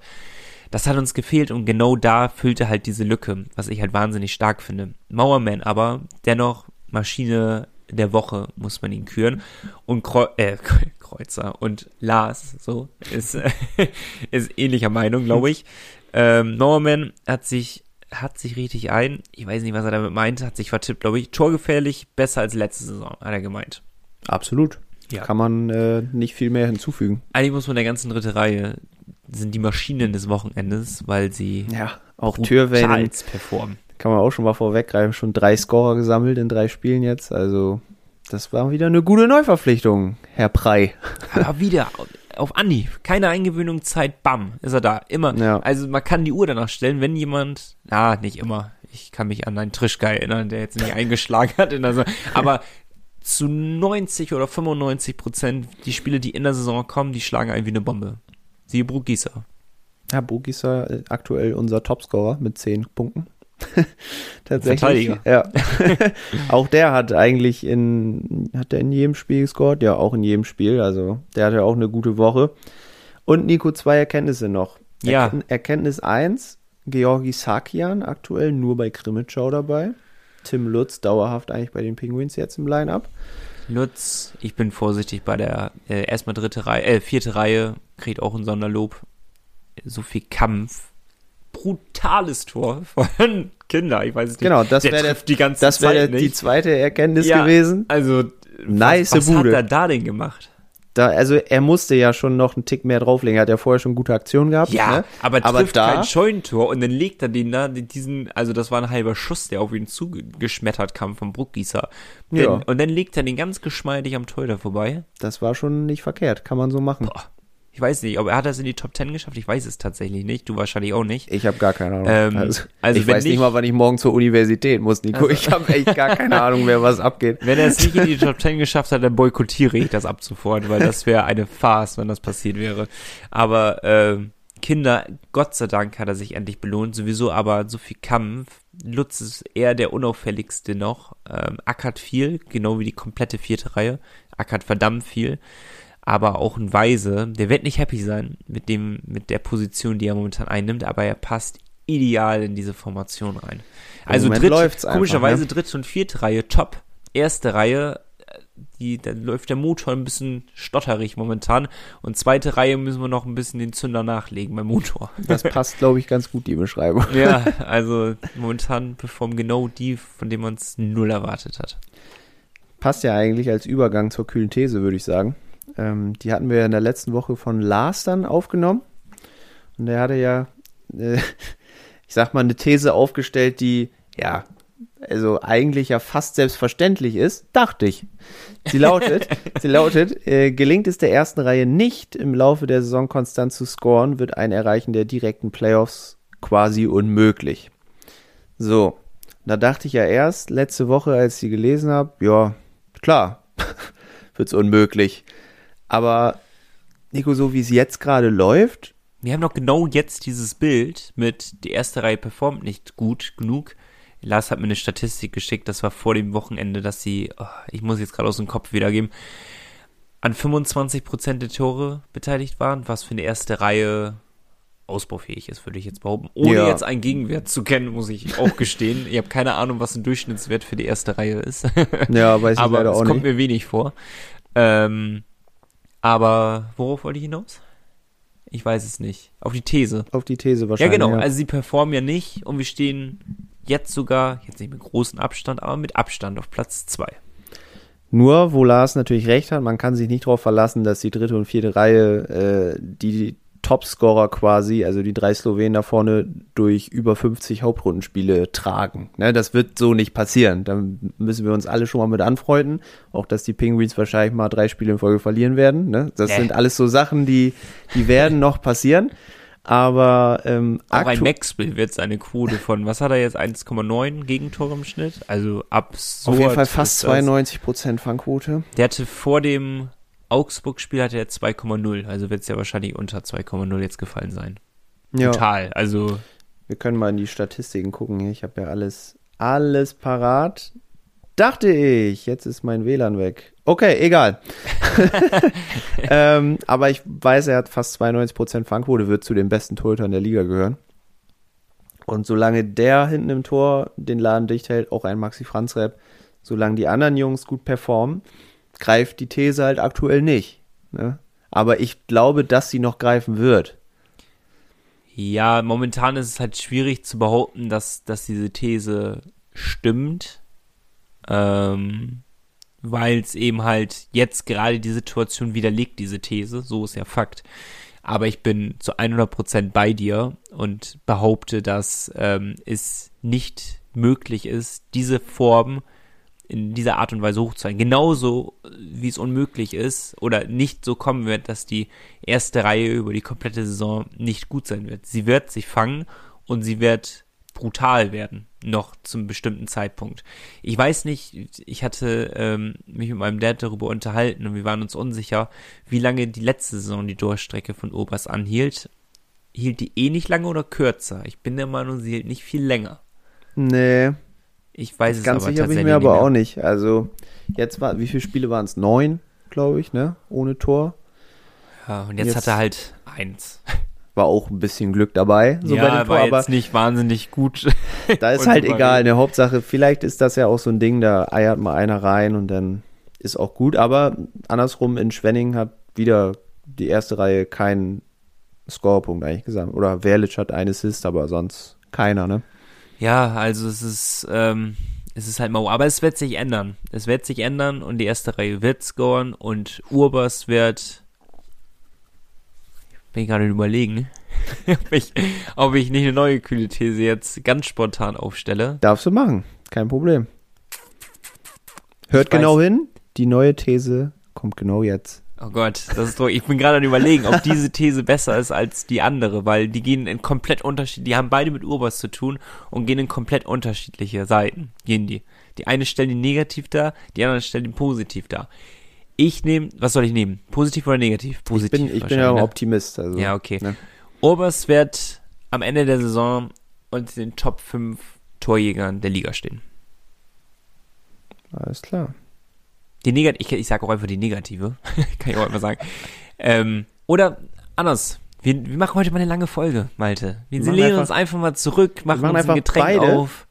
Das hat uns gefehlt und genau da füllte halt diese Lücke, was ich halt wahnsinnig stark finde. Mauerman aber, dennoch Maschine der Woche, muss man ihn küren. Und Kreu äh, Kreuzer und Lars, so, ist, ist ähnlicher Meinung, glaube ich. Ähm, Mauerman hat sich, hat sich richtig ein, ich weiß nicht, was er damit meint, hat sich vertippt, glaube ich. Torgefährlich, besser als letzte Saison, hat er gemeint. Absolut. Ja. Kann man äh, nicht viel mehr hinzufügen. Eigentlich muss man der ganzen dritte Reihe sind die Maschinen des Wochenendes, weil sie Ja, auch Türwellen performen. Kann man auch schon mal vorweggreifen. Schon drei Scorer gesammelt in drei Spielen jetzt. Also, das war wieder eine gute Neuverpflichtung, Herr Prey. Aber wieder auf Andi, keine Eingewöhnungszeit, bam, ist er da, immer. Ja. Also man kann die Uhr danach stellen, wenn jemand, na, nicht immer. Ich kann mich an einen Trischka erinnern, der jetzt nicht eingeschlagen hat in der Saison. Aber zu 90 oder 95 Prozent die Spiele, die in der Saison kommen, die schlagen einen wie eine Bombe. Siehe Brugisa. Ja, ja äh, aktuell unser Topscorer mit zehn Punkten. Tatsächlich. Verteidiger. Ja. auch der hat eigentlich in, hat der in jedem Spiel gescored? Ja, auch in jedem Spiel. Also, der hatte auch eine gute Woche. Und Nico, zwei Erkenntnisse noch. Ja. Erken Erkenntnis eins Georgi Sakian aktuell nur bei Krimitschau dabei. Tim Lutz dauerhaft eigentlich bei den Penguins jetzt im Line-Up. Lutz, ich bin vorsichtig bei der äh, erstmal dritte Reihe, äh, vierte Reihe, kriegt auch ein Sonderlob. So viel Kampf. Brutales Tor von Kinder, ich weiß es nicht. Genau, das wäre die ganze das wäre die zweite Erkenntnis Ja, gewesen. Also, Nice was, was hat er da denn gemacht? Da, also er musste ja schon noch einen Tick mehr drauflegen. Er hat ja vorher schon gute Aktionen gehabt. Ja, ne? aber aber trifft da, kein Scheunentor und dann legt er den da, diesen, also das war ein halber Schuss, der auf ihn zugeschmettert kam vom Bruckgießer. Ja. Dann- Und dann legt er den ganz geschmeidig am Torhüter vorbei. das war schon nicht verkehrt. Kann man so machen. Boah. Ich weiß nicht, ob er hat das in die Top 10 geschafft, ich weiß es tatsächlich nicht, du wahrscheinlich auch nicht. Ich habe gar keine Ahnung. Ähm, also, also ich weiß nicht nicht- mal, wann ich morgen zur Universität muss, Nico. Ich habe echt gar keine Ahnung mehr, was abgeht. Wenn er es nicht in die Top 10 geschafft hat, dann boykottiere ich das ab sofort, weil das wäre eine Farce, wenn das passiert wäre. Aber äh, Kinder, Gott sei Dank hat er sich endlich belohnt, sowieso aber so viel Kampf. Lutz ist eher der unauffälligste noch, ähm, ackert viel, genau wie die komplette vierte Reihe, ackert verdammt viel. Aber auch ein Weise, der wird nicht happy sein mit dem, mit der Position, die er momentan einnimmt, aber er passt ideal in diese Formation rein. Also einfach, komischerweise ne? dritte und vierte Reihe top. Erste Reihe, die, da läuft der Motor ein bisschen stotterig momentan. Und zweite Reihe müssen wir noch ein bisschen den Zünder nachlegen beim Motor. Das passt, glaube ich, ganz gut, die Beschreibung. ja, also momentan performen genau die, von denen man es null erwartet hat. Passt ja eigentlich als Übergang zur kühlen These, würde ich sagen. Ähm, die hatten wir ja in der letzten Woche von Lars dann aufgenommen. Und der hatte ja, äh, ich sag mal, eine These aufgestellt, die, ja, also eigentlich ja fast selbstverständlich ist, dachte ich. Sie lautet, sie lautet, äh, gelingt es der ersten Reihe nicht, im Laufe der Saison konstant zu scoren, wird ein Erreichen der direkten Playoffs quasi unmöglich. So, da dachte ich ja erst letzte Woche, als ich sie gelesen habe, ja, klar, wird's unmöglich. Aber Nico, so wie es jetzt gerade läuft, Wir haben doch genau jetzt dieses Bild mit die erste Reihe performt nicht gut genug. Lars hat mir eine Statistik geschickt, das war vor dem Wochenende, dass sie, oh, ich muss jetzt gerade aus dem Kopf wiedergeben, an 25% der Tore beteiligt waren, was für eine erste Reihe ausbaufähig ist, würde ich jetzt behaupten. Ohne Ja. jetzt einen Gegenwert zu kennen, muss ich auch gestehen. Ich habe keine Ahnung, was ein Durchschnittswert für die erste Reihe ist. ja, weiß ich aber leider es auch kommt nicht. mir wenig vor. Ähm, aber worauf wollte ich hinaus? Ich weiß es nicht. Auf die These. Auf die These Ja, wahrscheinlich. genau. Also sie performen ja nicht und wir stehen jetzt sogar, jetzt nicht mit großem Abstand, aber mit Abstand auf Platz zwei. Nur, wo Lars natürlich recht hat, man kann sich nicht darauf verlassen, dass die dritte und vierte Reihe äh, die Topscorer quasi, also die drei Slowenen da vorne, durch über 50 Hauptrundenspiele tragen. Ne, das wird so nicht passieren. Da müssen wir uns alle schon mal mit anfreunden. Auch, dass die Penguins wahrscheinlich mal drei Spiele in Folge verlieren werden. Ne? Das Nee. sind alles so Sachen, die, die werden noch passieren. Aber ähm, Auch ein Maxwell wird seine Quote von, was hat er jetzt, 1,9 Gegentore im Schnitt? Also absurd. auf jeden Fall fast ist das. 92 Prozent Fangquote. Der hatte vor dem Augsburg-Spiel hatte er 2,0. Also wird es ja wahrscheinlich unter 2,0 jetzt gefallen sein. Ja. Total. Also Wir können mal in die Statistiken gucken hier. Ich habe ja alles, alles parat. Dachte ich, jetzt ist mein WLAN weg. Okay, egal. ähm, aber ich weiß, er hat fast 92% Fangquote, wird zu den besten Torhütern der Liga gehören. Und solange der hinten im Tor den Laden dicht hält, auch ein Maxi Franz Rap, solange die anderen Jungs gut performen, greift die These halt aktuell nicht. Ne? Aber ich glaube, dass sie noch greifen wird. Ja, momentan ist es halt schwierig zu behaupten, dass, dass diese These stimmt, ähm, weil es eben halt jetzt gerade die Situation widerlegt, diese These, so ist ja Fakt. Aber ich bin zu 100% bei dir und behaupte, dass ähm, es nicht möglich ist, diese Form in dieser Art und Weise hochzuhalten. Genauso wie es unmöglich ist oder nicht so kommen wird, dass die erste Reihe über die komplette Saison nicht gut sein wird. Sie wird sich fangen und sie wird brutal werden, noch zum bestimmten Zeitpunkt. Ich weiß nicht, ich hatte ähm, mich mit meinem Dad darüber unterhalten und wir waren uns unsicher, wie lange die letzte Saison die Durchstrecke von Obers anhielt. Hielt die eh nicht lange oder kürzer? Ich bin der Meinung, sie hielt nicht viel länger. Nee, Ich weiß es Ganz aber sicher bin ich mir aber auch nicht. Also, jetzt war, wie viele Spiele waren es? Neun, glaube ich, ne? Ohne Tor. Ja, und jetzt, Jetzt- hat er halt eins. War auch ein bisschen Glück dabei, so bei ja, dem Tor, war aber jetzt nicht wahnsinnig gut. da ist halt egal. Ne, Hauptsache, vielleicht ist das ja auch so ein Ding, da eiert mal einer rein und dann ist auch gut. Aber andersrum, in Schwenning hat wieder die erste Reihe keinen Scorepunkt eigentlich gesammelt. Oder Verlic hat einen Assist, aber sonst keiner, ne? Ja, also es ist, ähm, es ist halt mau. Aber es wird sich ändern. Es wird sich ändern und die erste Reihe wird scoren und Urbers wird. Bin ich gerade überlegen, ob, ich, ob ich nicht eine neue kühle These jetzt ganz spontan aufstelle. Darfst du machen, kein Problem. Hört Ich weiß- genau hin, die neue These kommt genau jetzt. Oh Gott, das ist doch, ich bin gerade am überlegen, ob diese These besser ist als die andere, weil die gehen in komplett unterschiedliche, die haben beide mit Urbers zu tun und gehen in komplett unterschiedliche Seiten, gehen die. Die eine stellen die negativ dar, die andere stellen die positiv dar. Ich nehme, was soll ich nehmen? Positiv oder negativ? Ich Positiv. bin, ich bin ja ein ne? Optimist. Also, Ja, okay. Ne? Urbers wird am Ende der Saison unter den Top 5 Torjägern der Liga stehen. Alles klar. Die Negat ich, ich sage auch einfach die negative, kann ich auch immer sagen. Ähm, oder anders. Wir, wir machen heute mal eine lange Folge, Malte. Wir, Wir lehnen uns einfach mal zurück, machen, uns ein Getränk beide. auf.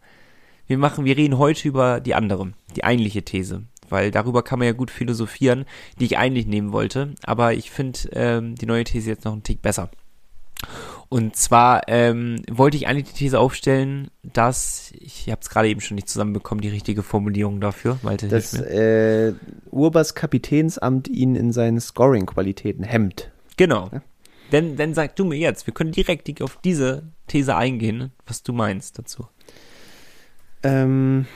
Wir machen, wir reden heute über die andere, die eigentliche These. Weil darüber kann man ja gut philosophieren, die ich eigentlich nehmen wollte. Aber ich finde ähm, die neue These jetzt noch einen Tick besser. Und zwar ähm, wollte ich eigentlich die These aufstellen, dass, ich habe es gerade eben schon nicht zusammenbekommen, die richtige Formulierung dafür. Malte, dass äh, Urbers Kapitänsamt ihn in seinen Scoring-Qualitäten hemmt. Genau. Ja. Denn, dann sag du mir jetzt, wir können direkt auf diese These eingehen, was du meinst dazu. Ähm,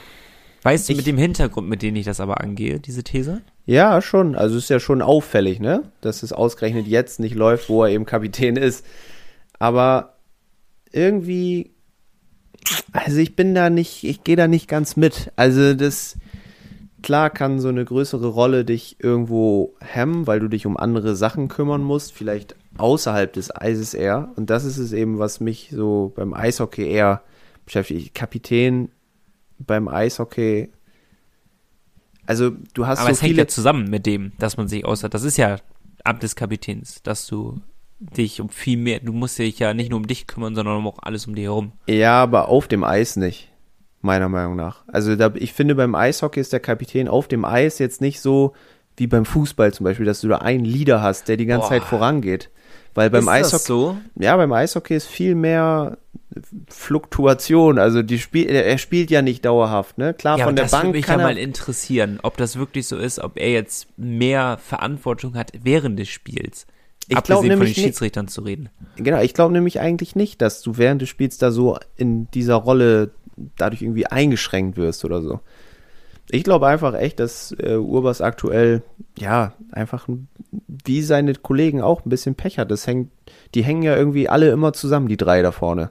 Weißt du mit dem Hintergrund, mit dem ich das aber angehe, diese These? ja, schon. Also ist ja schon auffällig, ne? Dass es ausgerechnet jetzt nicht läuft, wo er eben Kapitän ist. Aber irgendwie, also ich bin da nicht, ich gehe da nicht ganz mit. Also das, klar kann so eine größere Rolle dich irgendwo hemmen, weil du dich um andere Sachen kümmern musst, vielleicht außerhalb des Eises eher. Und das ist es eben, was mich so beim Eishockey eher beschäftigt. Kapitän beim Eishockey. Also du hast aber so es hängt viele ja zusammen mit dem, dass man sich außer, das ist ja Amt des Kapitäns, dass du dich um viel mehr, du musst dich ja nicht nur um dich kümmern, sondern um auch alles um dich herum. Ja, aber auf dem Eis nicht, meiner Meinung nach. Also da, ich finde, beim Eishockey ist der Kapitän auf dem Eis jetzt nicht so wie beim Fußball zum Beispiel, dass du da einen Leader hast, der die ganze Boah. Zeit vorangeht. Weil beim ist das Eishockey, so? ja, beim Eishockey ist viel mehr Fluktuation. Also die Spiel, er spielt ja nicht dauerhaft, ne? Klar, Ja, von der das Bank würde mich kann ja mal interessieren, ob das wirklich so ist, ob er jetzt mehr Verantwortung hat während des Spiels. Ich Abgesehen glaub von nämlich den nicht. Schiedsrichtern zu reden. Genau, ich glaube nämlich eigentlich nicht, dass du während des Spiels da so in dieser Rolle dadurch irgendwie eingeschränkt wirst oder so. Ich glaube einfach echt, dass äh, Urbas aktuell, ja, einfach ein- wie seine Kollegen auch ein bisschen Pech hat. Das hängt, die hängen ja irgendwie alle immer zusammen, die drei da vorne.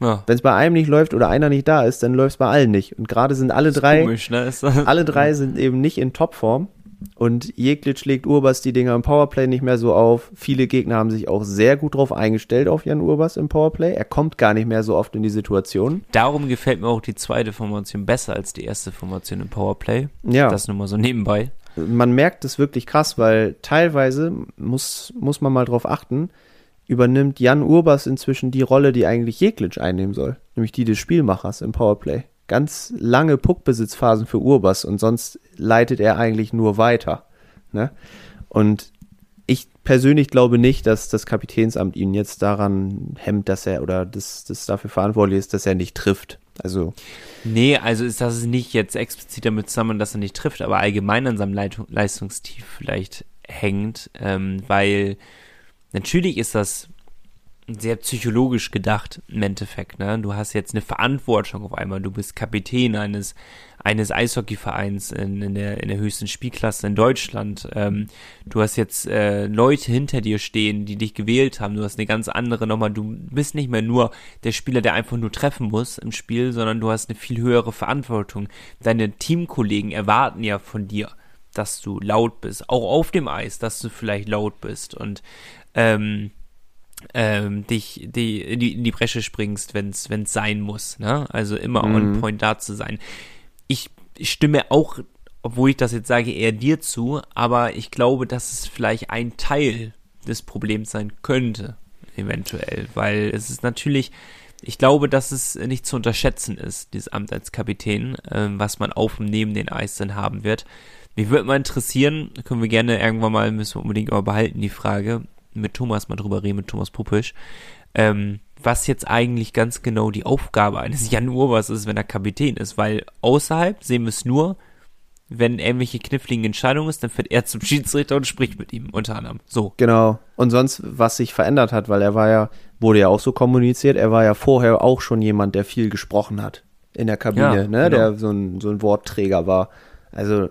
Ja, Wenn es bei einem nicht läuft oder einer nicht da ist, dann läuft es bei allen nicht. Und gerade sind alle drei, komisch, ne? Alle drei sind eben nicht in Topform. Und Jeglitsch legt Urbas die Dinger im Powerplay nicht mehr so auf. Viele Gegner haben sich auch sehr gut drauf eingestellt auf Jan Urbas im Powerplay. Er kommt gar nicht mehr so oft in die Situation. Darum gefällt mir auch die zweite Formation besser als die erste Formation im Powerplay. Ja, Das nur mal so nebenbei. man merkt es wirklich krass, weil teilweise muss, muss man mal drauf achten, übernimmt Jan Urbas inzwischen die Rolle, die eigentlich Jeglitsch einnehmen soll. Nämlich die des Spielmachers im Powerplay. Ganz lange Puckbesitzphasen für Urbas und sonst leitet er eigentlich nur weiter. Ne? Und ich persönlich glaube nicht, dass das Kapitänsamt ihn jetzt daran hemmt, dass er oder das, das dafür verantwortlich ist, dass er nicht trifft. Also, Nee, also ist das nicht jetzt explizit damit zusammen, dass er nicht trifft, aber allgemein an seinem Leitung, Leistungstief vielleicht hängt, ähm, weil natürlich ist das sehr psychologisch gedacht im Endeffekt. Ne? Du hast jetzt eine Verantwortung auf einmal. Du bist Kapitän eines eines Eishockeyvereins in, in, der, in der höchsten Spielklasse in Deutschland. Ähm, du hast jetzt äh, Leute hinter dir stehen, die dich gewählt haben. Du hast eine ganz andere nochmal. Du bist nicht mehr nur der Spieler, der einfach nur treffen muss im Spiel, sondern du hast eine viel höhere Verantwortung. Deine Teamkollegen erwarten ja von dir, dass du laut bist. Auch auf dem Eis, dass du vielleicht laut bist. Und ähm, ähm, dich die, in, die, in die Bresche springst, wenn es sein muss. Ne? Also immer on point da zu sein. Ich stimme auch, obwohl ich das jetzt sage, eher dir zu, aber ich glaube, dass es vielleicht ein Teil des Problems sein könnte, eventuell, weil es ist natürlich, ich glaube, dass es nicht zu unterschätzen ist, dieses Amt als Kapitän, ähm, was man auf und neben den Eis dann haben wird. Mich würde mal interessieren, können wir gerne irgendwann mal, müssen wir unbedingt aber behalten, die Frage, mit Thomas mal drüber reden, mit Thomas Puppisch, ähm, was jetzt eigentlich ganz genau die Aufgabe eines Jan Urbers ist, wenn er Kapitän ist, weil außerhalb sehen wir es nur, wenn irgendwelche kniffligen Entscheidungen ist, dann fährt er zum Schiedsrichter und spricht mit ihm, unter anderem. So. Genau. Und sonst, was sich verändert hat, weil er war ja, wurde ja auch so kommuniziert, er war ja vorher auch schon jemand, der viel gesprochen hat in der Kabine, Ja, ne? genau. Der so ein, so ein Wortträger war. Also,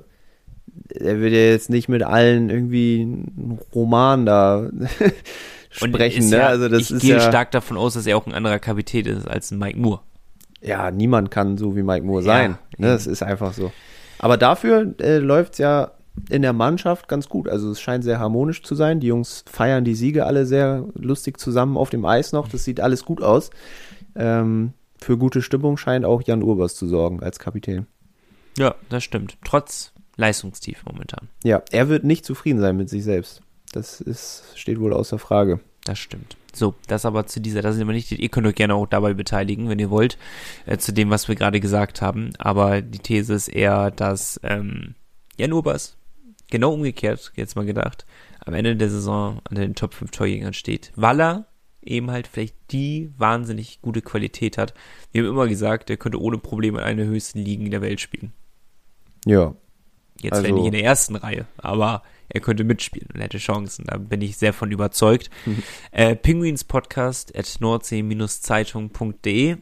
er wird ja jetzt nicht mit allen irgendwie einen Roman da sprechen, ne? Ja, also das ich ist gehe ja, stark davon aus, dass er auch ein anderer Kapitän ist als ein Mike Moore. ja, niemand kann so wie Mike Moore Ja, sein. Ne? eben. Das ist einfach so. Aber dafür äh, läuft's ja in der Mannschaft ganz gut. Also es scheint sehr harmonisch zu sein. Die Jungs feiern die Siege alle sehr lustig zusammen auf dem Eis noch. Das sieht alles gut aus. Ähm, für gute Stimmung scheint auch Jan Urbers zu sorgen als Kapitän. Ja, das stimmt. Trotz Leistungstief momentan. Ja, er wird nicht zufrieden sein mit sich selbst. Das ist, steht wohl außer Frage. Das stimmt. So, das aber zu dieser, das sind aber nicht, ihr könnt euch gerne auch dabei beteiligen, wenn ihr wollt, äh, zu dem, was wir gerade gesagt haben. Aber die These ist eher, dass ähm, Jan Urbers genau umgekehrt, jetzt mal gedacht, am Ende der Saison an den Top 5 Torjägern steht, weil er eben halt vielleicht die wahnsinnig gute Qualität hat. Wir haben immer gesagt, er könnte ohne Probleme in einer der höchsten Ligen der Welt spielen. Ja, Jetzt Also- vielleicht nicht in der ersten Reihe, aber er könnte mitspielen und hätte Chancen. Da bin ich sehr von überzeugt. Äh, Penguins Podcast at nordsee-zeitung.de.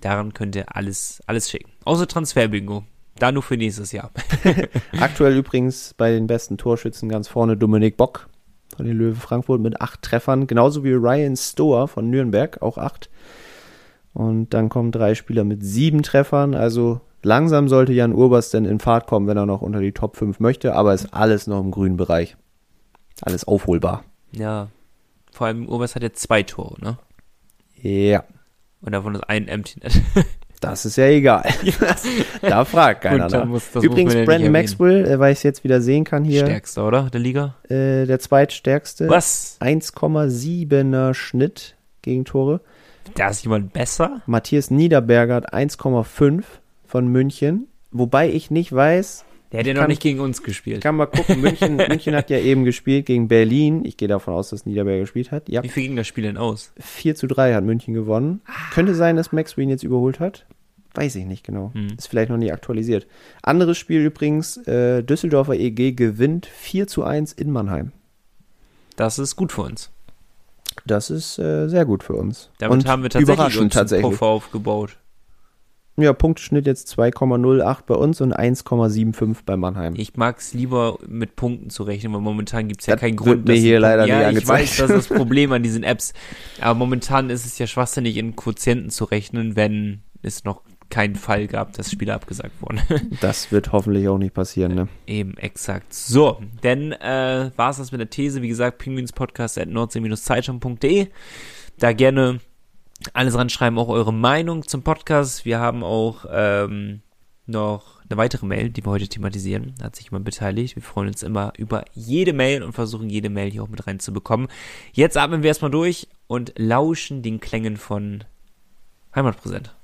Daran könnt ihr alles, alles schicken. Außer Transferbingo. Da nur für nächstes Jahr. Aktuell übrigens bei den besten Torschützen ganz vorne Dominik Bock von den Löwen Frankfurt mit acht Treffern, genauso wie Ryan Stoer von Nürnberg, auch acht. Und dann kommen drei Spieler mit sieben Treffern. Also langsam sollte Jan Urbers denn in Fahrt kommen, wenn er noch unter die Top 5 möchte, aber ist alles noch im grünen Bereich. Alles aufholbar. Ja. Vor allem Urbers hat jetzt zwei Tore, ne? Ja, Und davon ist ein Empty Net. das ist ja egal. da fragt keiner Gut, nach. muss- Übrigens, ja Brandon. Maxwell, weil ich es jetzt wieder sehen kann hier, Stärkster, oder? Der Liga? äh, der zweitstärkste. Was? 1,7er Schnitt gegen Tore. Da ist jemand besser? Matthias Niederberger hat 1,5 von München. Wobei ich nicht weiß, Der hat ja noch nicht gegen uns gespielt. Kann mal gucken, München, München hat ja eben gespielt gegen Berlin. Ich gehe davon aus, dass Niederberger gespielt hat. Ja, Wie viel ging das Spiel denn aus? 4 zu 3 hat München gewonnen. Könnte sein, dass Max Wien jetzt überholt hat. Weiß ich nicht genau. Hm. Ist vielleicht noch nicht aktualisiert. Anderes Spiel übrigens, äh, Düsseldorfer EG gewinnt 4 zu 1 in Mannheim. Das ist gut für uns. Das ist äh, sehr gut für uns. Damit Und haben wir tatsächlich einen tatsächlich. Puffer aufgebaut. Ja, Punkteschnitt jetzt 2,08 bei uns und 1,75 bei Mannheim. Ich mag es lieber mit Punkten zu rechnen, weil momentan gibt es ja Das keinen wird Grund. mir dass hier leider ja, nicht ich angezeigt. weiß, das ist das Problem an diesen Apps. Aber momentan ist es ja schwachsinnig, in Quotienten zu rechnen, wenn es noch keinen Fall gab, dass Spiele abgesagt wurden. Das wird hoffentlich auch nicht passieren, ne? Eben, exakt. So, dann äh, war es das mit der These. Wie gesagt, penguinspodcast at nordsee-zeitung.de. Da gerne alles ranschreiben, auch eure Meinung zum Podcast. Wir haben auch ähm, noch eine weitere Mail, die wir heute thematisieren. Da hat sich jemand beteiligt. Wir freuen uns immer über jede Mail und versuchen jede Mail hier auch mit reinzubekommen. Jetzt atmen wir erstmal durch und lauschen den Klängen von Heimatpräsent.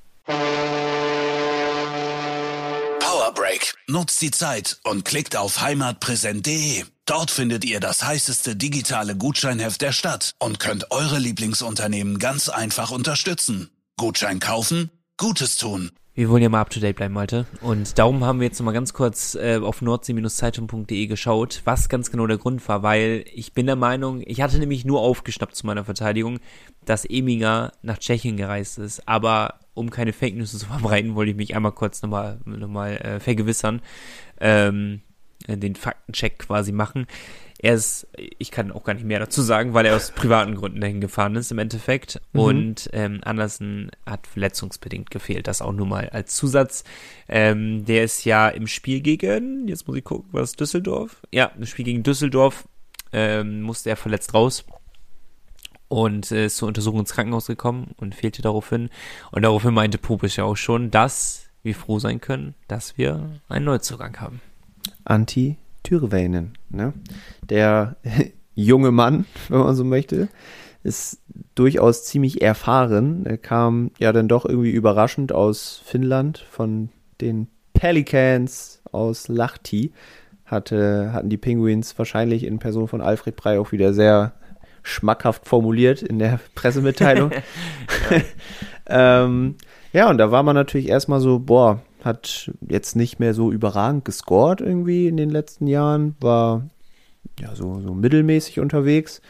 Break. Nutzt die Zeit und klickt auf heimatpräsent.de. Dort findet ihr das heißeste digitale Gutscheinheft der Stadt und könnt eure Lieblingsunternehmen ganz einfach unterstützen. Gutschein kaufen, Gutes tun. Wir wollen ja mal up to date bleiben, Malte. Und darum haben wir jetzt nochmal ganz kurz äh, auf nordsee-zeitung.de geschaut, was ganz genau der Grund war, weil ich bin der Meinung, ich hatte nämlich nur aufgeschnappt zu meiner Verteidigung, dass Eminger nach Tschechien gereist ist. Aber um keine Fake News zu verbreiten, wollte ich mich einmal kurz nochmal noch mal, äh, vergewissern, ähm, den Faktencheck quasi machen. Er ist, ich kann auch gar nicht mehr dazu sagen, weil er aus privaten Gründen dahin gefahren ist im Endeffekt. Mhm. Und ähm, Andersen hat verletzungsbedingt gefehlt. Das auch nur mal als Zusatz. Ähm, der ist ja im Spiel gegen, jetzt muss ich gucken, was Düsseldorf? Ja, im Spiel gegen Düsseldorf ähm, musste er verletzt raus und äh, ist zur Untersuchung ins Krankenhaus gekommen und fehlte daraufhin. Und daraufhin meinte Popisch ja auch schon, dass wir froh sein können, dass wir einen Neuzugang haben. Anti Tyrväinen, ne? Der junge Mann, wenn man so möchte, ist durchaus ziemlich erfahren. Er kam ja dann doch irgendwie überraschend aus Finnland von den Pelicans aus Lahti. Hatte, hatten die Penguins wahrscheinlich in Person von Alfred Brey auch wieder sehr schmackhaft formuliert in der Pressemitteilung. ähm, ja, und da war man natürlich erstmal so, boah, hat jetzt nicht mehr so überragend gescored irgendwie in den letzten Jahren, war ja so, so mittelmäßig unterwegs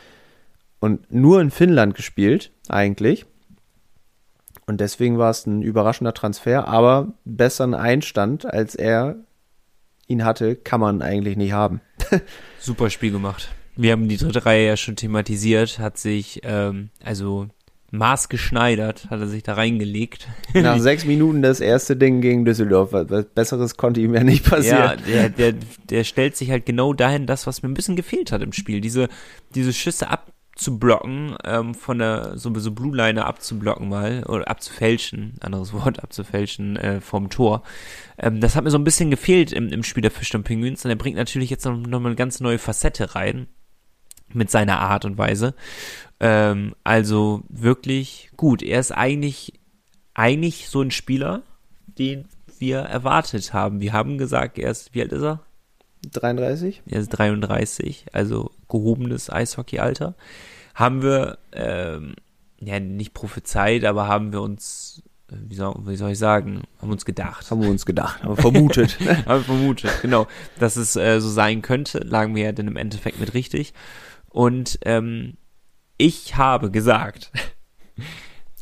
und nur in Finnland gespielt, eigentlich. Und deswegen war es ein überraschender Transfer, aber besseren Einstand, als er ihn hatte, kann man eigentlich nicht haben. Super Spiel gemacht. Wir haben die dritte Reihe ja schon thematisiert, hat sich, ähm, also maßgeschneidert, hat er sich da reingelegt. Nach sechs Minuten das erste Ding gegen Düsseldorf. Was, Besseres konnte ihm ja nicht Ja, passieren. der, der, der stellt sich halt genau dahin, das, was mir ein bisschen gefehlt hat im Spiel. Diese, diese Schüsse abzublocken, ähm, von der, so, so Blue Liner abzublocken mal, oder abzufälschen, anderes Wort, abzufälschen, äh, vom Tor. Ähm, das hat mir so ein bisschen gefehlt im, im Spiel der Fisch und Penguins und er bringt natürlich jetzt noch, noch mal eine ganz neue Facette rein. Mit seiner Art und Weise. Ähm, also wirklich gut. Er ist eigentlich, eigentlich so ein Spieler, den wir erwartet haben. Wir haben gesagt, er ist, wie alt ist er? 33? Er ist 33, also gehobenes Eishockeyalter. Haben wir, ähm, ja, nicht prophezeit, aber haben wir uns, wie soll, wie soll ich sagen, haben uns gedacht. Haben wir uns gedacht, haben wir vermutet. Haben wir vermutet, genau, dass es äh, so sein könnte, lagen wir ja dann im Endeffekt mit richtig. Und ähm, ich habe gesagt,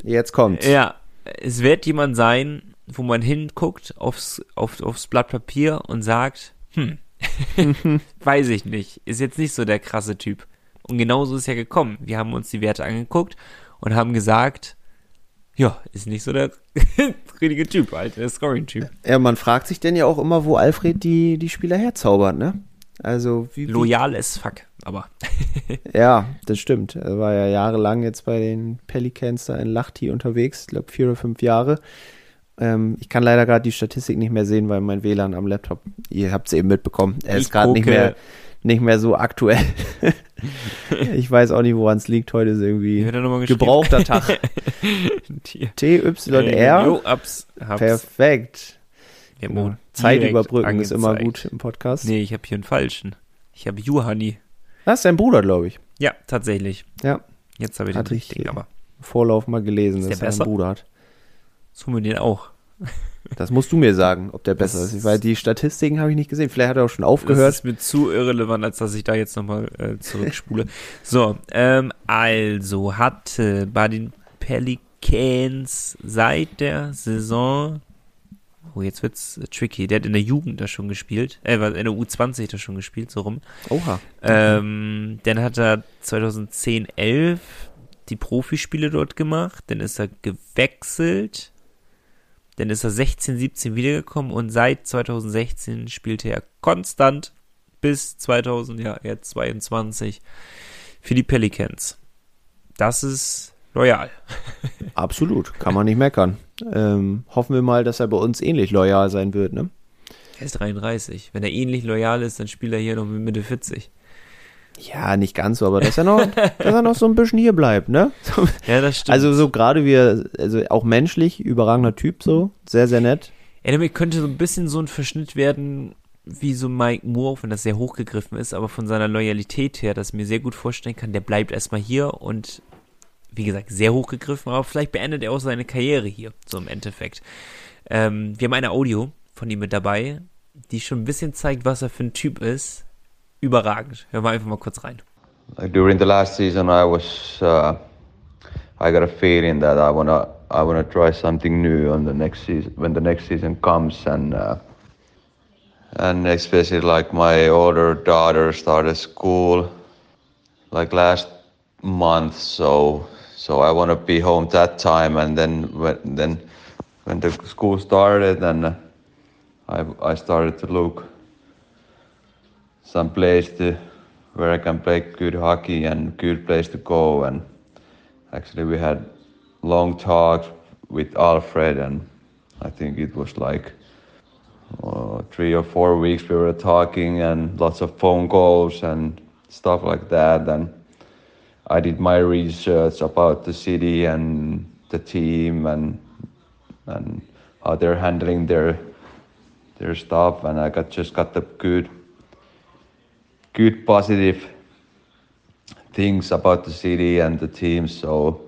Jetzt kommt's. ja, es wird jemand sein, wo man hinguckt aufs, auf, aufs Blatt Papier und sagt, hm, weiß ich nicht, ist jetzt nicht so der krasse Typ. Und genauso ist ja gekommen. Wir haben uns die Werte angeguckt und haben gesagt, ja, ist nicht so der richtige Typ, halt, der Scoring-Typ. Ja, man fragt sich denn ja auch immer, wo Alfred die, die Spieler herzaubert, ne? Also, wie, wie Loyal as fuck, aber Ja, das stimmt. Er war ja jahrelang jetzt bei den Pelicans da in Lahti unterwegs, ich glaube vier oder fünf Jahre. Ähm, ich kann leider gerade die Statistik nicht mehr sehen, weil mein WLAN am Laptop, ihr habt es eben mitbekommen, er Ich ist gerade nicht mehr, nicht mehr so aktuell. ich weiß auch nicht, woran es liegt. Heute ist irgendwie er gebrauchter Tag. TYR. Perfekt. Genau. Zeit überbrücken ist immer angezeigt. gut im Podcast. Nee, ich habe hier einen falschen. Ich habe Juhani. Das ist dein Bruder, glaube ich. Ja, tatsächlich. Ja, Jetzt habe ich den Hatte ich richtigen, aber Vorlauf mal gelesen, Ist dass er einen Bruder hat. tun wir den auch. Das musst du mir sagen, ob der Das besser ist. Weil die Statistiken habe ich nicht gesehen. Vielleicht hat er auch schon aufgehört. Das ist mir zu irrelevant, als dass ich da jetzt nochmal äh, zurückspule. so, ähm, also hatte bei den Pelicans seit der Saison, oh, jetzt wird's äh, tricky, der hat in der Jugend da schon gespielt, äh, war in der U20 da schon gespielt, so rum. Oha. Ähm, dann hat er 2010, 11 die Profispiele dort gemacht, dann ist er gewechselt, dann ist er 16, 17 wiedergekommen und seit 2016 spielte er konstant bis 2000, ja, jetzt 22 für die Pelicans. Das ist loyal. Absolut. Kann man nicht meckern. Ähm, hoffen wir mal, dass er bei uns ähnlich loyal sein wird, ne? Er ist 33. Wenn er ähnlich loyal ist, dann spielt er hier noch mit Mitte 40. Ja, nicht ganz so, aber dass er noch, dass er noch so ein bisschen hier bleibt, ne? Ja, das stimmt. also so gerade wie er, also auch menschlich, überragender Typ so, sehr, sehr nett. Ja, damit könnte so ein bisschen so ein Verschnitt werden, wie so Mike Moore, wenn das sehr hochgegriffen ist, aber von seiner Loyalität her, dass ich mir sehr gut vorstellen kann, der bleibt erstmal hier und wie gesagt, sehr hochgegriffen, aber vielleicht beendet er auch seine Karriere hier, so im Endeffekt. Ähm, wir haben eine Audio von ihm mit dabei, die schon ein bisschen zeigt, was er für ein Typ ist. Überragend. Hören wir einfach mal kurz rein. During the last season, I was uh, I got a feeling that I wanna I wanna try something new on the next season when the next season comes and uh, and especially like my older daughter started school like last month, so so I wanna be home that time and then when then when the school started and uh, I I started to look some place to where I can play good hockey and good place to go. And actually, we had long talks with Alfred, and I think it was like uh, three or four weeks we were talking, and lots of phone calls and stuff like that. And I did my research about the city and the team and and how they're handling their their stuff, and I got just got the good good positive things about the city and the team. So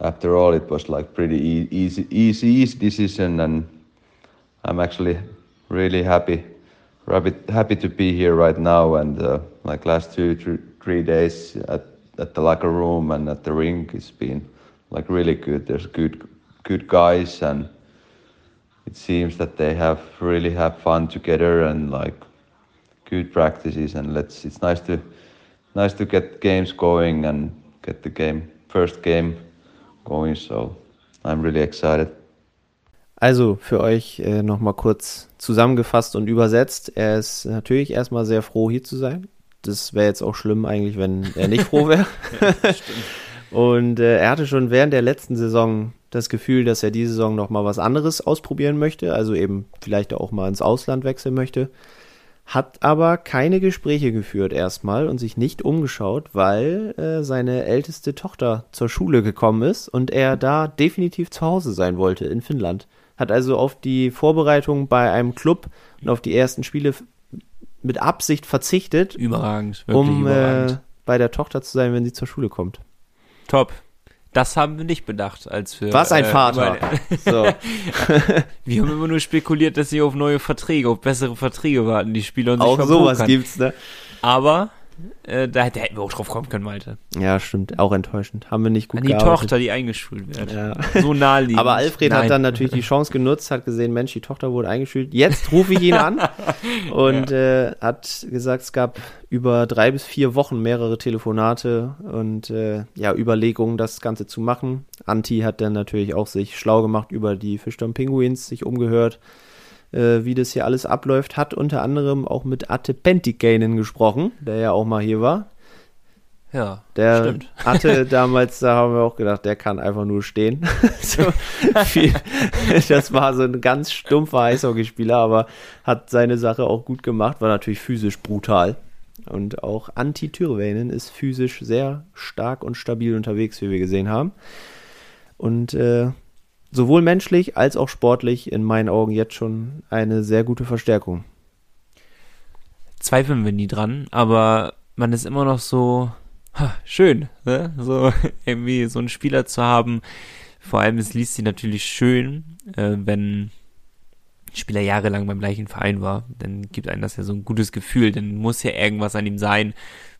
after all, it was like pretty easy, easy, easy decision, and I'm actually really happy, happy, happy to be here right now. And uh, like last two, three, three days at at the locker room and at the rink, it's been like really good. There's good, good guys, and it seems that they have really have fun together and like good practices and let's it's nice to nice to get games going and get the game first game going so I'm really excited. Also für euch äh, nochmal kurz zusammengefasst und übersetzt. Er ist natürlich erstmal sehr froh, hier zu sein. Das wäre jetzt auch schlimm eigentlich, wenn er nicht froh wäre. und äh, er hatte schon während der letzten Saison das Gefühl, dass er diese Saison nochmal was anderes ausprobieren möchte. Also eben vielleicht auch mal ins Ausland wechseln möchte. Hat aber keine Gespräche geführt erstmal und sich nicht umgeschaut, weil äh, seine älteste Tochter zur Schule gekommen ist und er da definitiv zu Hause sein wollte in Finnland. Hat also auf die Vorbereitung bei einem Club und auf die ersten Spiele mit Absicht verzichtet, Überragend, wirklich um äh, überragend. bei der Tochter zu sein, wenn sie zur Schule kommt. Top. Das haben wir nicht bedacht, als wir. Was ein äh, Vater. So. Wir haben immer nur spekuliert, dass sie auf neue Verträge, auf bessere Verträge warten, die Spieler und sich Auch sowas verpokern. gibt's, ne? Aber äh, da, da hätten wir auch drauf kommen können, Malte. Ja, stimmt. Auch enttäuschend. Haben wir nicht gut An die gearbeitet. Tochter, die eingeschult wird. Ja. So naheliegend. Aber Alfred Nein. hat dann natürlich die Chance genutzt, hat gesehen, Mensch, die Tochter wurde eingeschult. Jetzt rufe ich ihn an und äh, hat gesagt, es gab über drei bis vier Wochen mehrere Telefonate und äh, ja Überlegungen, das Ganze zu machen. Anti hat dann natürlich auch sich schlau gemacht über die Fischdom Penguins, sich umgehört, äh, wie das hier alles abläuft. Hat unter anderem auch mit Atte Pentikainen gesprochen, der ja auch mal hier war. Ja, Der stimmt. hatte damals, da haben wir auch gedacht, der kann einfach nur stehen. so viel, das war so ein ganz stumpfer Eishockeyspieler, aber hat seine Sache auch gut gemacht, war natürlich physisch brutal. Und auch Antti Tyrväinen ist physisch sehr stark und stabil unterwegs, wie wir gesehen haben. Und äh, sowohl menschlich als auch sportlich in meinen Augen jetzt schon eine sehr gute Verstärkung. Zweifeln wir nie dran, aber man ist immer noch so ha, schön, ne? so irgendwie so einen Spieler zu haben. Vor allem, es liest sich natürlich schön, äh, wenn Spieler jahrelang beim gleichen Verein war, dann gibt einem das ja so ein gutes Gefühl, dann muss ja irgendwas an ihm sein,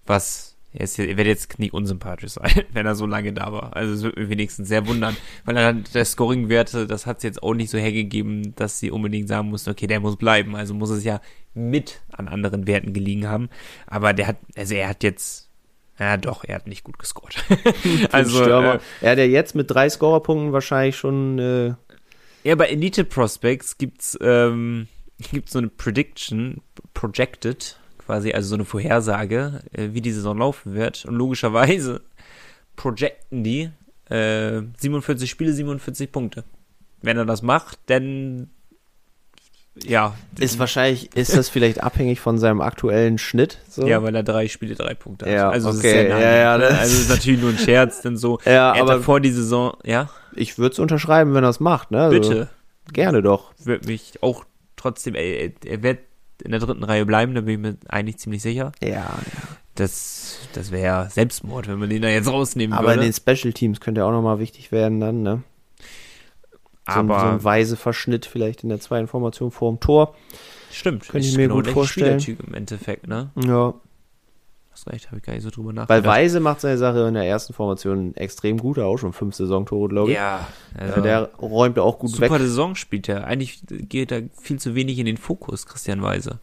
was er, ist, er wird jetzt nicht unsympathisch sein, wenn er so lange da war. Also es würde mich wenigstens sehr wundern, weil dann der Scoring-Werte, das hat es jetzt auch nicht so hergegeben, dass sie unbedingt sagen mussten, okay, der muss bleiben. Also muss es ja mit an anderen Werten gelegen haben. Aber der hat, also er hat jetzt, ja doch, er hat nicht gut gescored. also äh, er hat ja jetzt mit drei Scorerpunkten wahrscheinlich schon. Äh ja, bei Elite Prospects gibt's ähm, gibt's so eine Prediction, projected quasi, also so eine Vorhersage, äh, wie die Saison laufen wird. Und logischerweise projecten die äh, 47 Spiele, 47 Punkte. Wenn er das macht, dann ja. Ist wahrscheinlich, ist das vielleicht abhängig von seinem aktuellen Schnitt? So? Ja, weil er drei Spiele, drei Punkte hat. Ja, also okay. ist sehr nah, ja, ja, ne? Also ist natürlich nur ein Scherz, denn so. Ja, er aber vor die Saison, ja, ich würde es unterschreiben, wenn er es macht, ne? Also, bitte. Gerne doch. Wird mich auch trotzdem, er, er wird in der dritten Reihe bleiben, da bin ich mir eigentlich ziemlich sicher. Ja, ja. Das, das wäre ja Selbstmord, wenn man den da jetzt rausnehmen Aber in würde. den Special Teams könnte ja auch nochmal wichtig werden dann, ne? So, ein- Aber so ein weise Verschnitt vielleicht in der zweiten Formation vorm Tor. stimmt, könnte ich mir genau gut vorstellen. Spielertyp im Endeffekt, ne? Ja. Hast recht, habe ich gar nicht so drüber Weil nachgedacht. Weise macht seine Sache in der ersten Formation extrem gut, er hat auch schon fünf Saisontore, glaube ich. Ja, Also der räumt auch gut super weg. Saison spielt er. Eigentlich geht er viel zu wenig in den Fokus, Christian Weise.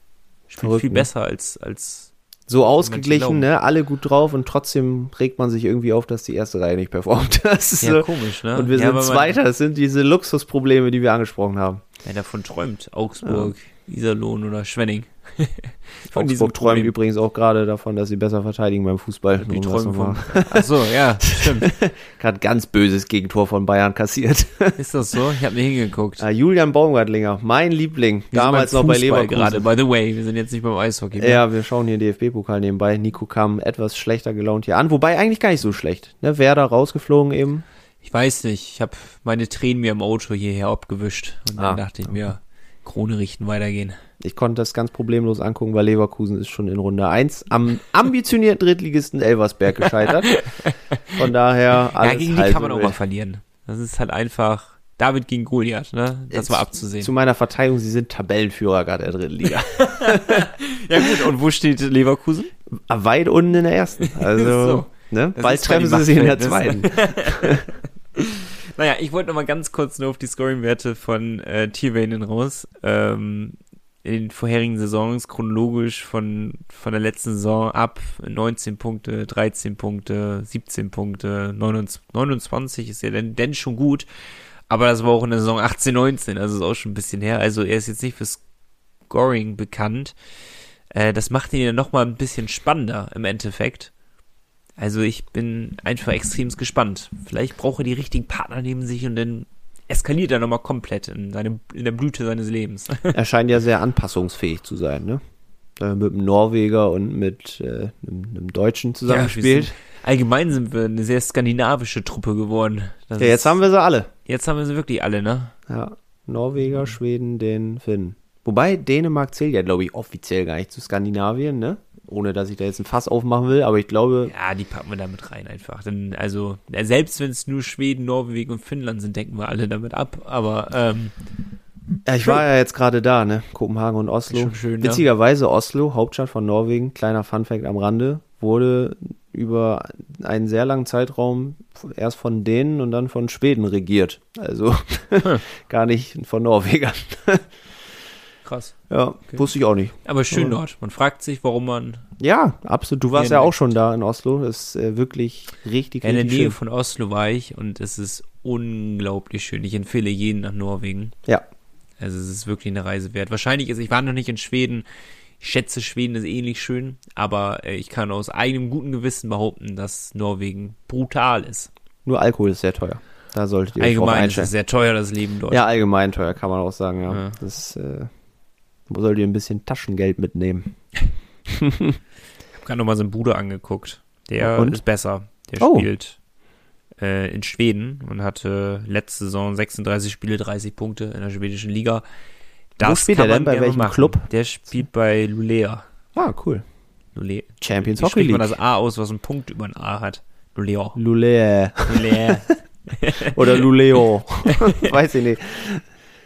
Spielt Verrückt, viel ne? besser als, als So ausgeglichen, ne? Alle gut drauf und trotzdem regt man sich irgendwie auf, dass die erste Reihe nicht performt. Das ist ja, so. komisch, ne? Und wir ja, sind weil Zweiter. Das sind diese Luxusprobleme, die wir angesprochen haben. Wer davon träumt, Augsburg, Iserlohn oder Schwenning. Von Augsburg Problem. übrigens auch gerade davon, dass sie besser verteidigen beim Fußball. Die Um träumen von. Ach so, ja, stimmt. Gerade ganz böses Gegentor von Bayern kassiert. Ist das so? Ich habe nicht hingeguckt. Ah, Julian Baumgartlinger, mein Liebling, Wir damals noch bei Leverkusen. gerade, by the way. Wir sind jetzt nicht beim Eishockey. mehr. Ja, wir schauen hier den DFB-Pokal nebenbei. Nico kam etwas schlechter gelaunt hier an, wobei eigentlich gar nicht so schlecht. Ne, Werder rausgeflogen eben. Ich weiß nicht. Ich habe meine Tränen mir im Auto hierher abgewischt. Und dann Ah, dachte ich mir, Krone richten, weitergehen. Ich konnte das ganz problemlos angucken, weil Leverkusen ist schon in Runde 1 am ambitionierten Drittligisten Elversberg gescheitert. Von daher alles ja, gegen die kann man auch mal verlieren. Das ist halt einfach David gegen Goliath, ne? Das war abzusehen. Zu meiner Verteidigung, sie sind Tabellenführer gerade der dritten Liga. Ja gut, und wo steht Leverkusen? Weit unten in der ersten. Also, So. ne? Bald treffen sie sich in der zweiten. Naja, ich wollte noch mal ganz kurz nur auf die Scoring-Werte von äh, Tierwainen raus. Ähm, in den vorherigen Saisons chronologisch von, von der letzten Saison ab 19 Punkte, 13 Punkte, 17 Punkte, 29, 29 ist ja denn, denn schon gut. Aber das war auch in der Saison 18, 19, also ist auch schon ein bisschen her. Also er ist jetzt nicht für Scoring bekannt. Äh, das macht ihn ja noch mal ein bisschen spannender im Endeffekt. Also ich bin einfach extrem gespannt. Vielleicht braucht er die richtigen Partner neben sich und dann eskaliert er nochmal komplett in, seine, in der Blüte seines Lebens. Er scheint ja sehr anpassungsfähig zu sein, ne? Äh, mit einem Norweger und mit äh, einem, einem Deutschen wir zusammengespielt. sind- Allgemein sind wir eine sehr skandinavische Truppe geworden. Das Ja, jetzt ist- haben wir sie alle. Jetzt haben wir sie wirklich alle, ne? Ja, Norweger, Schweden, den Finnen. Wobei Dänemark zählt ja, glaube ich, offiziell gar nicht zu Skandinavien, ne? Ohne dass ich da jetzt ein Fass aufmachen will, aber ich glaube, Ja, die packen wir damit rein einfach. Denn, also, ja, selbst wenn es nur Schweden, Norwegen und Finnland sind, denken wir alle damit ab. Aber ähm, ja, ich war ja jetzt gerade da, ne? Kopenhagen und Oslo. Schön, ja. Witzigerweise Oslo, Hauptstadt von Norwegen, kleiner Funfact am Rande, wurde über einen sehr langen Zeitraum erst von Dänen und dann von Schweden regiert. Also gar nicht von Norwegern. Krass. Ja, wusste ich auch nicht. Aber schön Aber- dort. Man fragt sich, warum man Ja, absolut. Du warst ja auch schon da in Oslo. Das ist äh, wirklich richtig, Ja, in der Nähe schön. von Oslo war ich und es ist unglaublich schön. Ich empfehle jeden nach Norwegen. Ja, Also es ist wirklich eine Reise wert. Wahrscheinlich ist, ich war noch nicht in Schweden. Ich schätze, Schweden ist ähnlich schön, aber äh, ich kann aus eigenem guten Gewissen behaupten, dass Norwegen brutal ist. nur Alkohol ist sehr teuer. Da solltet ihr Allgemein ist es sehr teuer, das Leben dort. Ja, allgemein teuer, kann man auch sagen, ja. Ja. Das äh, solltet ihr ein bisschen Taschengeld mitnehmen. Ich habe gerade nochmal seinen Bruder angeguckt. Der Und? ist besser. Der Oh. spielt äh, in Schweden und hatte letzte Saison 36 Spiele, 30 Punkte in der schwedischen Liga. Wo spielt er denn? Bei welchem Club? Der spielt bei Lulea. Ah, cool. Lulea. Champions Wie Hockey spricht man League. das A aus, was einen Punkt über ein A hat? Lulea. Lulea. Lulea. Oder Luleo. Weiß ich nicht.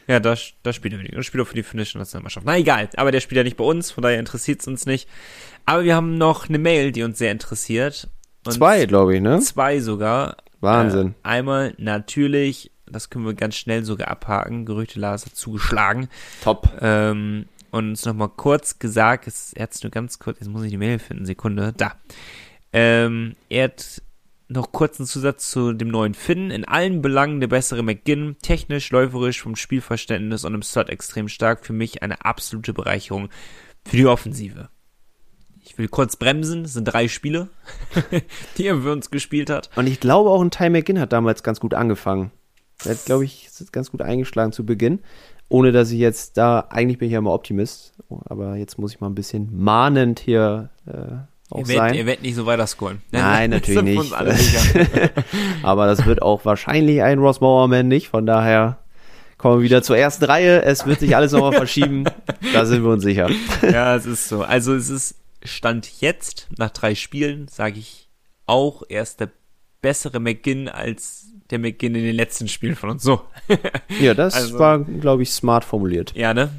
Ja, da, da spielt er weniger. Da spielt er für die finnische Nationalmannschaft. Na egal, aber der spielt ja nicht bei uns, von daher interessiert es uns nicht. Aber wir haben noch eine Mail, die uns sehr interessiert. Und Zwei, glaube ich, ne? Zwei sogar. Wahnsinn. Äh, einmal natürlich, das können wir ganz schnell sogar abhaken, Gerüchte Lars hat zugeschlagen. Top. Ähm, und uns nochmal kurz gesagt, es, er hat es nur ganz kurz, jetzt muss ich die Mail finden, Sekunde, da. Ähm, er hat noch kurzen Zusatz zu dem neuen Finn. In allen Belangen der bessere McGinn. Technisch, läuferisch, vom Spielverständnis und im Slot extrem stark. Für mich eine absolute Bereicherung für die Offensive. Ich will kurz bremsen. Es sind drei Spiele, die er für uns gespielt hat. Und ich glaube auch ein Ty McGinn hat damals ganz gut angefangen. Er hat, glaube ich, ganz gut eingeschlagen zu Beginn. Ohne dass ich jetzt da, eigentlich bin ich ja immer Optimist, aber jetzt muss ich mal ein bisschen mahnend hier äh, auch Ihr werdet, sein. ihr werdet nicht so weiter scoren. Nein, natürlich nicht. aber das wird auch wahrscheinlich ein Ross Mowerman nicht, von daher kommen wir wieder zur ersten Reihe. Es wird sich alles nochmal verschieben. Da sind wir uns sicher. ja, es ist so. Also es ist Stand jetzt, nach drei Spielen, sage ich auch, er ist der bessere McGinn als der McGinn in den letzten Spielen von uns. So. Ja, das Also- war, glaube ich, smart formuliert. ja, ne?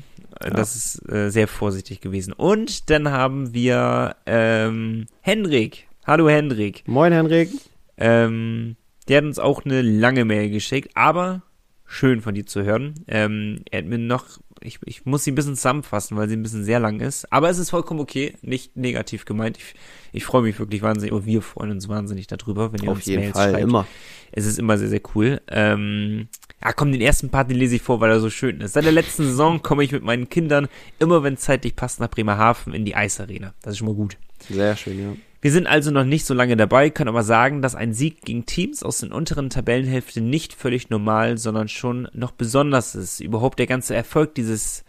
Das ist äh, sehr vorsichtig gewesen. Und dann haben wir ähm, Hendrik. Hallo Hendrik. Moin, Henrik. Ähm, der hat uns auch eine lange Mail geschickt, aber schön von dir zu hören. Ähm, er hat mir noch, ich, ich muss sie ein bisschen zusammenfassen, weil sie ein bisschen sehr lang ist. Aber es ist vollkommen okay, nicht negativ gemeint. Ich, ich freue mich wirklich wahnsinnig, oder wir freuen uns wahnsinnig darüber, wenn ihr Auf uns jeden Mails Fall, schreibt. immer. Es ist immer sehr, sehr cool. Ähm, ja, komm, den ersten Part, den lese ich vor, weil er so schön ist. Seit der letzten Saison komme ich mit meinen Kindern immer, wenn es zeitlich passt, nach Bremerhaven in die Eisarena. Das ist schon mal gut. Sehr schön, ja. Wir sind also noch nicht so lange dabei, können aber sagen, dass ein Sieg gegen Teams aus den unteren Tabellenhälfte nicht völlig normal, sondern schon noch besonders ist. Überhaupt der ganze Erfolg dieses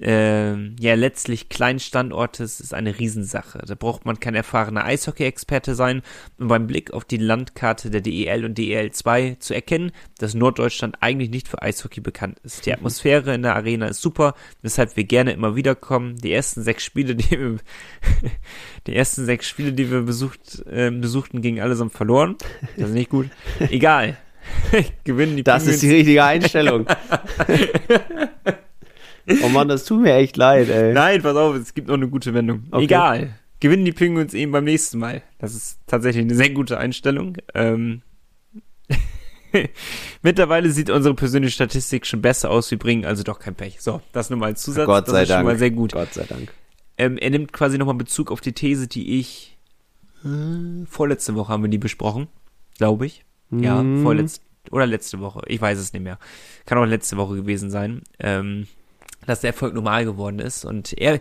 äh, ja letztlich kleinen Standortes ist eine Riesensache. Da braucht man kein erfahrener Eishockey-Experte sein, um beim Blick auf die Landkarte der DEL und DEL 2 zu erkennen, dass Norddeutschland eigentlich nicht für Eishockey bekannt ist. Die Atmosphäre in der Arena ist super, weshalb wir gerne immer wieder kommen. Die ersten sechs Spiele, die wir, die ersten sechs Spiele, die wir besucht, äh, besuchten, gingen allesamt verloren. Das ist nicht gut. Egal. Gewinnen die Das ist die Penguins. richtige Einstellung. oh Mann, das tut mir echt leid, ey. Nein, pass auf, es gibt noch eine gute Wendung. Okay. Egal. Gewinnen die Penguins eben beim nächsten Mal. Das ist tatsächlich eine sehr gute Einstellung. Ähm Mittlerweile sieht unsere persönliche Statistik schon besser aus. Wir bringen also doch kein Pech. So, das nur mal als Zusatz. Gott das sei ist Dank. schon mal sehr gut. Gott sei Dank. Ähm, er nimmt quasi nochmal Bezug auf die These, die ich äh, vorletzte Woche haben wir die besprochen, glaube ich. Ja, Mhm. vorletzte oder letzte Woche. Ich weiß es nicht mehr. Kann auch letzte Woche gewesen sein. Ähm, dass der Erfolg normal geworden ist. Und er,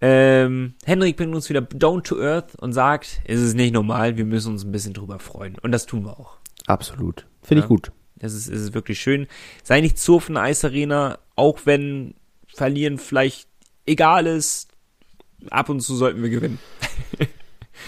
ähm, Henrik bringt uns wieder down to earth und sagt, es ist nicht normal, wir müssen uns ein bisschen drüber freuen. Und das tun wir auch. Absolut. Finde Ja. ich gut. Es ist, es ist wirklich schön. Sei nicht zu auf einer Eisarena, auch wenn verlieren vielleicht egal ist. Ab und zu sollten wir gewinnen.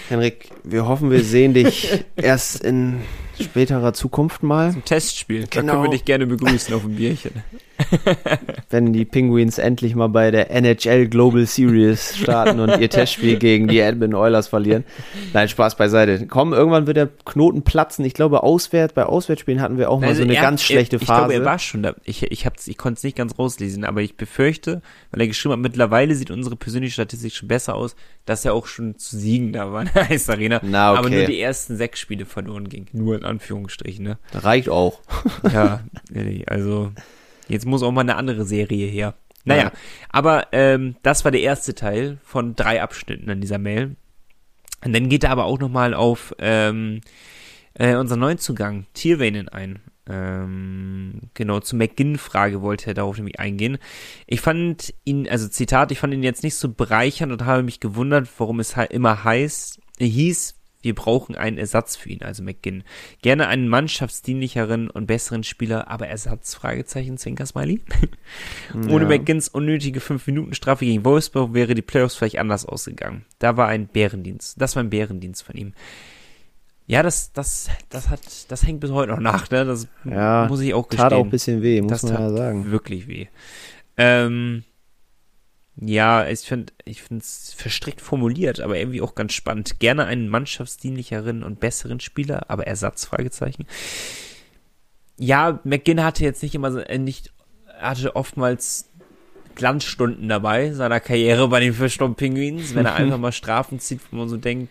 Henrik, wir hoffen, wir sehen dich erst in späterer Zukunft mal, Ein Testspiel. Da Genau. können wir dich gerne begrüßen auf ein Bierchen. wenn die Penguins endlich mal bei der NHL Global Series starten und ihr Testspiel gegen die Edmonton Oilers verlieren. Nein, Spaß beiseite. Komm, irgendwann wird der Knoten platzen. Ich glaube, auswärts, bei Auswärtsspielen hatten wir auch mal Also so eine er- ganz schlechte er, ich Phase. glaube, er war schon da. Ich, ich, hab's- ich konnte es nicht ganz rauslesen, aber ich befürchte, weil er geschrieben hat, mittlerweile sieht unsere persönliche Statistik schon besser aus, dass er auch schon zu Siegen da war in der Eisarena. Na, okay. Aber nur die ersten sechs Spiele verloren ging. Nur in Anführungsstrichen, ne? Reicht auch. Ja, ehrlich, also jetzt muss auch mal eine andere Serie her. Naja, Ja. aber ähm, das war der erste Teil von drei Abschnitten in dieser Mail. Und dann geht er aber auch nochmal auf ähm, äh, unseren Neuzugang, Tierwainen, ein. Ähm, genau, zur McGinn-Frage wollte er darauf nämlich eingehen. Ich fand ihn, also Zitat, ich fand ihn jetzt nicht so bereichernd und habe mich gewundert, warum es halt immer heißt, hieß, wir brauchen einen Ersatz für ihn, also McGinn. Gerne einen mannschaftsdienlicheren und besseren Spieler, aber Ersatz? Fragezeichen, Zwinker Smiley. Ohne Ja. McGinns unnötige 5-Minuten-Strafe gegen Wolfsburg wäre die Playoffs vielleicht anders ausgegangen. Da war ein Bärendienst. Das war ein Bärendienst von ihm. Ja, das, das, das hat, das hängt bis heute noch nach, ne? Das Ja, muss ich auch gestehen. Tat auch ein bisschen weh, muss das man ja sagen. wirklich weh. Ähm, ja, ich finde, ich finde es verstrickt formuliert, aber irgendwie auch ganz spannend. Gerne einen mannschaftsdienlicheren und besseren Spieler, aber Ersatz, Fragezeichen. Ja, McGinn hatte jetzt nicht immer, so- äh, nicht, hatte oftmals Glanzstunden dabei seiner Karriere bei den Fischstorm Penguins, wenn er einfach mal Strafen zieht, wo man so denkt,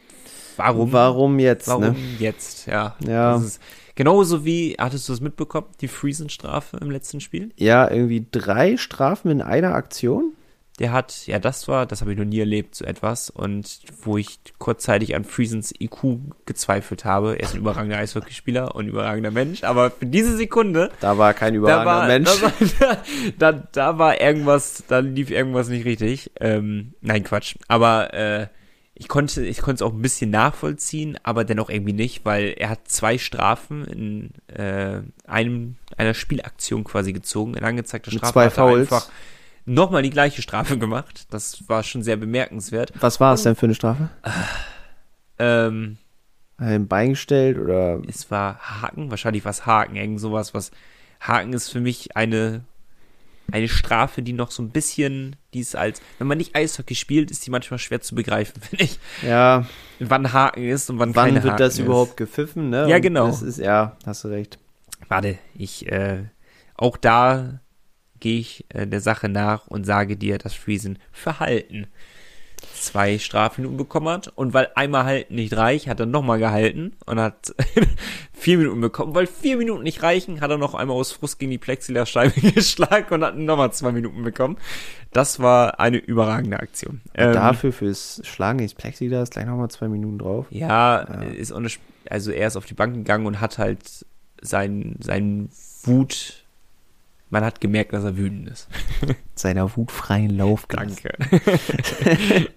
warum? Warum jetzt, Warum ne? jetzt? Ja. Ja. Das genauso wie, hattest du es mitbekommen, die Friesen-Strafe im letzten Spiel? Ja, irgendwie drei Strafen in einer Aktion? Der hat, ja, das war, das habe ich noch nie erlebt, so etwas. Und wo ich kurzzeitig an Friesens IQ gezweifelt habe. Er ist ein überragender Eishockeyspieler und ein überragender Mensch. Aber für diese Sekunde, Da war kein da überragender war, Mensch. Da, war, da, da war irgendwas, da lief irgendwas nicht richtig. Ähm, nein, Quatsch. Aber äh, ich konnte, ich konnte es auch ein bisschen nachvollziehen, aber dennoch irgendwie nicht, weil er hat zwei Strafen in äh, einem einer Spielaktion quasi gezogen, in angezeigter Mit Strafe zwei Fouls. einfach nochmal die gleiche Strafe gemacht. Das war schon sehr bemerkenswert. Was war es denn für eine Strafe? Ähm, Ein Bein gestellt oder es war Haken, wahrscheinlich war es Haken, irgend sowas, was Haken ist für mich eine eine Strafe, die noch so ein bisschen, die ist als, wenn man nicht Eishockey spielt, ist die manchmal schwer zu begreifen, finde ich. ja, Wann Haken ist und wann, wann keine wird Haken das ist. überhaupt gepfiffen, ne? Ja, Und genau. Das ist, ja, hast du recht. Warte, ich, äh, auch da gehe ich äh, der Sache nach und sage dir, dass Friesen Verhalten zwei Strafminuten bekommen hat und weil einmal halten nicht reicht, hat er nochmal gehalten und hat vier Minuten bekommen. Weil vier Minuten nicht reichen, hat er noch einmal aus Frust gegen die Plexiglasscheibe geschlagen und hat nochmal zwei Minuten bekommen. Das war eine überragende Aktion. Ähm, Dafür fürs Schlagen ins Plexiglas gleich nochmal zwei Minuten drauf. Ja, ist ohne, also er ist auf die Bank gegangen und hat halt sein, sein Wut, man hat gemerkt, dass er wütend ist. Seiner wutfreien Lauf. Danke.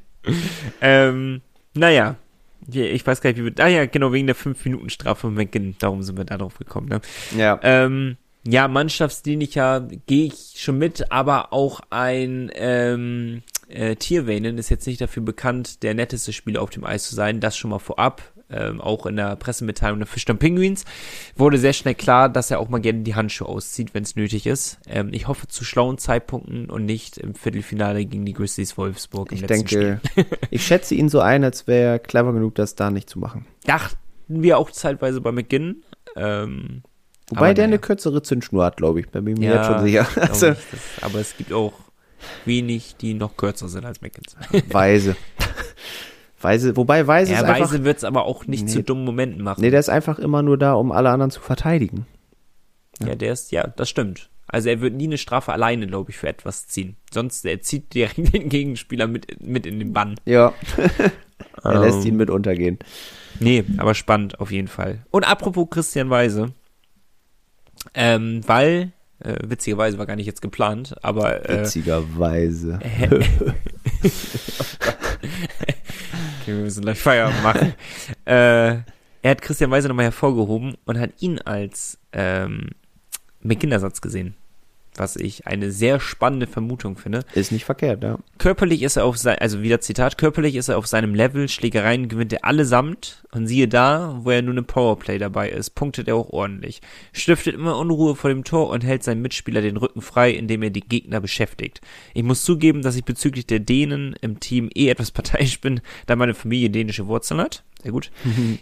ähm, naja, ich weiß gar nicht, wie wir, ah ja, genau, wegen der 5-Minuten-Strafe von McGinn, darum sind wir da drauf gekommen, ne? Ja. Ähm, ja, mannschaftsdienlicher gehe ich schon mit, aber auch ein ähm, äh, Tierwainen ist jetzt nicht dafür bekannt, der netteste Spieler auf dem Eis zu sein. Das schon mal vorab. Ähm, auch in der Pressemitteilung der Fischern Penguins wurde sehr schnell klar, dass er auch mal gerne die Handschuhe auszieht, wenn es nötig ist. Ähm, ich hoffe zu schlauen Zeitpunkten und nicht im Viertelfinale gegen die Grizzlies Wolfsburg Ich denke, ich schätze ihn so ein, als wäre er clever genug, das da nicht zu machen. Dachten wir auch zeitweise bei McGinn. Ähm, Wobei aber der naja. eine kürzere Zündschnur hat, glaube ich. Da bin ich mir jetzt schon sicher. Also, ich, das, aber es gibt auch wenig, die noch kürzer sind als McKinsey. Weise. Weise, wobei Weise Ja, ist einfach, Weise wird es aber auch nicht Nee. zu dummen Momenten machen. nee, der ist einfach immer nur da, um alle anderen zu verteidigen. ja, der ist, ja, das stimmt. Also er wird nie eine Strafe alleine, glaube ich, für etwas ziehen. Sonst, er zieht direkt den Gegenspieler mit, mit in den Bann. Ja. er lässt Ähm, ihn mit untergehen. Nee, aber spannend auf jeden Fall. Und apropos Christian Weise, ähm, weil, äh, witzigerweise war gar nicht jetzt geplant, aber äh, Witzigerweise. Wir müssen gleich Feierabend machen. äh, er hat Christian Weise nochmal hervorgehoben und hat ihn als ähm, McKindersatz gesehen. Was ich eine sehr spannende Vermutung finde. Ist nicht verkehrt, ja. Körperlich ist er auf sein, also wieder Zitat, körperlich ist er auf seinem Level, Schlägereien gewinnt er allesamt und siehe da, wo er nur eine Powerplay dabei ist, punktet er auch ordentlich. Stiftet immer Unruhe vor dem Tor und hält seinem Mitspieler den Rücken frei, indem er die Gegner beschäftigt. Ich muss zugeben, dass ich bezüglich der Dänen im Team eh etwas parteiisch bin, da meine Familie dänische Wurzeln hat. Sehr gut.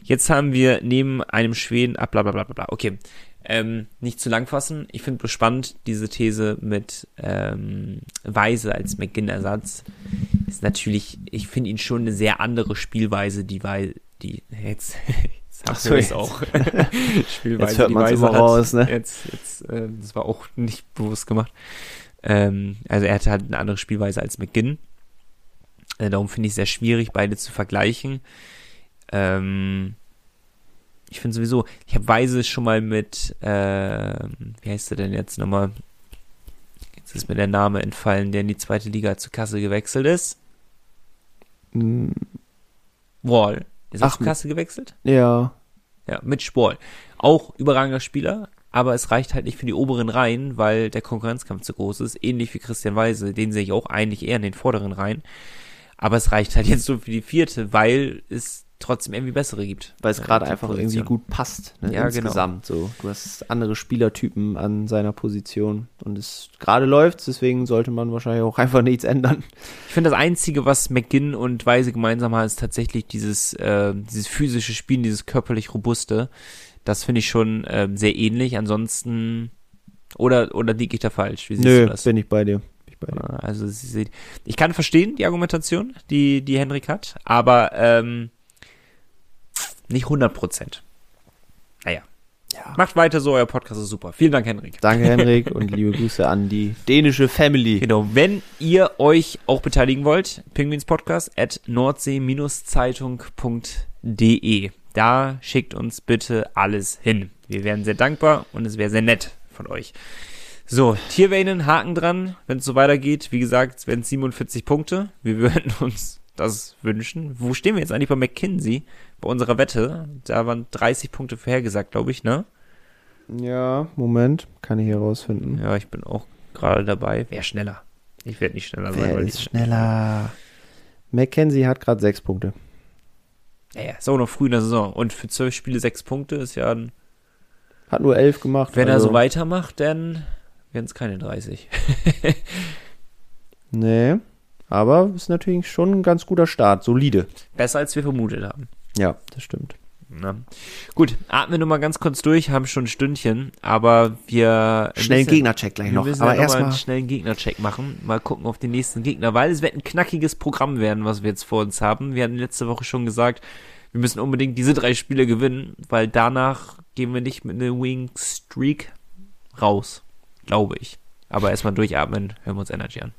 Jetzt haben wir neben einem Schweden, ah, bla bla bla bla bla. Okay. Ähm, nicht zu lang fassen. Ich finde spannend, diese These mit ähm, Weise als McGinn-Ersatz. Ist natürlich, ich finde ihn schon eine sehr andere Spielweise, die weil die jetzt, jetzt hast so, es jetzt. auch. Spielweise, Jetzt hört die Weise hat. raus, ne? Jetzt, jetzt, äh, das war auch nicht bewusst gemacht. Ähm, also er hatte halt eine andere Spielweise als McGinn. Äh, darum finde ich es sehr schwierig, beide zu vergleichen. Ähm, ich finde sowieso, ich habe Weise schon mal mit, äh, wie heißt er denn jetzt nochmal? Jetzt ist mir der Name entfallen, der in die zweite Liga zu Kassel gewechselt ist. Mm, Wall. Ist er zu Kassel gewechselt? Ja. Ja, mit Sport. Auch überragender Spieler, aber es reicht halt nicht für die oberen Reihen, weil der Konkurrenzkampf zu groß ist. Ähnlich wie Christian Weise, den sehe ich auch eigentlich eher in den vorderen Reihen. Aber es reicht halt jetzt so für die vierte, weil es trotzdem irgendwie bessere gibt. Weil es Ja, gerade die einfach Position. irgendwie gut passt, ne? Ja, genau. insgesamt. So. Du hast andere Spielertypen an seiner Position und es gerade läuft, deswegen sollte man wahrscheinlich auch einfach nichts ändern. Ich finde, das Einzige, was McGinn und Weise gemeinsam haben, ist tatsächlich dieses, äh, dieses physische Spielen, dieses körperlich robuste. Das finde ich schon äh, sehr ähnlich. Ansonsten, oder, oder liege ich da falsch? Wie siehst Nö, du das? bin ich bei dir. Dir. Also ich kann verstehen die Argumentation, die die Henrik hat, aber ähm, nicht 100 Prozent. Naja, Ja. macht weiter so, euer Podcast ist super. Vielen Dank, Henrik. Danke, Henrik, und liebe Grüße an die dänische Family. Genau, wenn ihr euch auch beteiligen wollt, Penguins Podcast at nordsee-zeitung.de. Da schickt uns bitte alles hin. Wir wären sehr dankbar und es wäre sehr nett von euch. So, Tierwähnen, Haken dran, wenn es so weitergeht. Wie gesagt, wenn 47 Punkte. Wir würden uns das wünschen. Wo stehen wir jetzt eigentlich bei McKinsey? Bei unserer Wette. Da waren 30 Punkte vorhergesagt, glaube ich, ne? Ja, Moment, kann ich hier rausfinden. Ja, ich bin auch gerade dabei. Wer schneller? Ich werde nicht schneller sein. Wer ist schneller? Mackenzie hat gerade sechs Punkte. Ja, ja, ist auch noch früh in der Saison. Und für zwölf Spiele sechs Punkte ist ja, ein, Hat nur elf gemacht. wenn er also- so weitermacht, dann werden es keine 30. Nee, aber ist natürlich schon ein ganz guter Start. Solide. Besser als wir vermutet haben. Ja, das stimmt. Na. Gut, atmen wir mal ganz kurz durch, haben schon ein Stündchen, aber wir Schnell einen müssen- Gegnercheck gleich wir noch. müssen Aber ja erstmal. einen schnellen Gegnercheck machen. Mal gucken auf den nächsten Gegner, weil es wird ein knackiges Programm werden, was wir jetzt vor uns haben. Wir hatten letzte Woche schon gesagt, wir müssen unbedingt diese drei Spiele gewinnen, weil danach gehen wir nicht mit einer Wing Streak raus, glaube ich. Aber erstmal durchatmen, hören wir uns Energy an.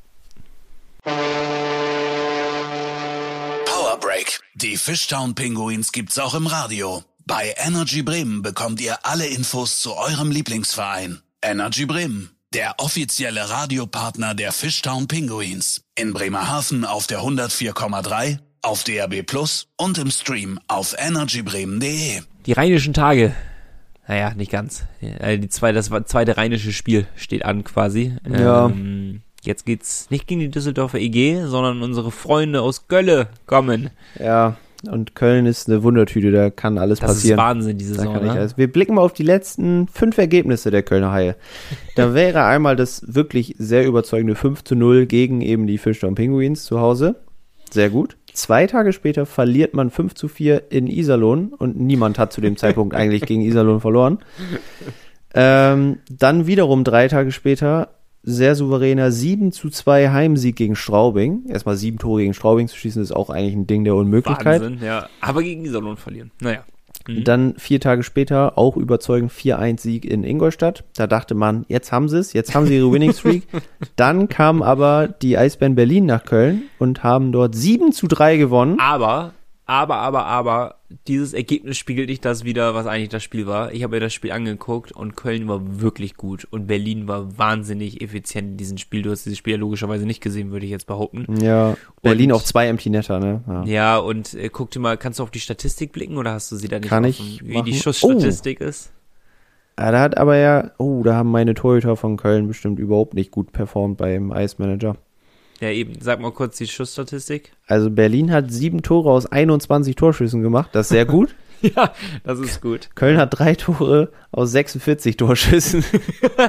Die Fishtown Pinguins gibt's auch im Radio. Bei Energy Bremen bekommt ihr alle Infos zu eurem Lieblingsverein. Energy Bremen, der offizielle Radiopartner der Fishtown Pinguins. In Bremerhaven auf der 104,3, auf DAB Plus und im Stream auf energybremen.de. Die rheinischen Tage. Naja, nicht ganz. Äh, Die zwei, das zweite rheinische Spiel steht an quasi. Ja. Ähm, jetzt geht's nicht gegen die Düsseldorfer EG, sondern unsere Freunde aus Gölle kommen. Ja, und Köln ist eine Wundertüte, da kann alles Das passieren. ist Wahnsinn, diese Saison. Ne? Wir blicken mal auf die letzten fünf Ergebnisse der Kölner Haie. Da wäre einmal das wirklich sehr überzeugende 5 zu 0 gegen eben die Fischtown Penguins zu Hause. Sehr gut. Zwei Tage später verliert man 5 zu 4 in Iserlohn und niemand hat zu dem Zeitpunkt eigentlich gegen Iserlohn verloren. Ähm, dann wiederum drei Tage später sehr souveräner 7 zu 2 Heimsieg gegen Straubing. Erstmal sieben Tore gegen Straubing zu schießen, ist auch eigentlich ein Ding der Unmöglichkeit. Wahnsinn, ja. Aber gegen Iserlohn verlieren. Naja. Mhm. Dann vier Tage später auch überzeugend 4-1-Sieg in Ingolstadt. Da dachte man, jetzt haben sie es, jetzt haben sie ihre Winning Streak. Dann kam aber die Eisbären Berlin nach Köln und haben dort 7 zu 3 gewonnen. Aber, aber, aber, aber, dieses Ergebnis spiegelt nicht das wieder, was eigentlich das Spiel war. Ich habe mir das Spiel angeguckt und Köln war wirklich gut und Berlin war wahnsinnig effizient in diesem Spiel. Du hast dieses Spiel ja logischerweise nicht gesehen, würde ich jetzt behaupten. Ja, Berlin Und- auch zwei Empty Netter, ne? Ja. Ja, und äh, guck dir mal, kannst du auf die Statistik blicken oder hast du sie da nicht Kann offen, ich wie machen. die Schussstatistik ist? Ja, da hat aber ja, oh, da haben meine Torhüter von Köln bestimmt überhaupt nicht gut performt beim Eismanager. Ja, eben, sag mal kurz die Schussstatistik. Also Berlin hat sieben Tore aus 21 Torschüssen gemacht, das ist sehr gut. ja, das ist gut. Köln hat drei Tore aus 46 Torschüssen.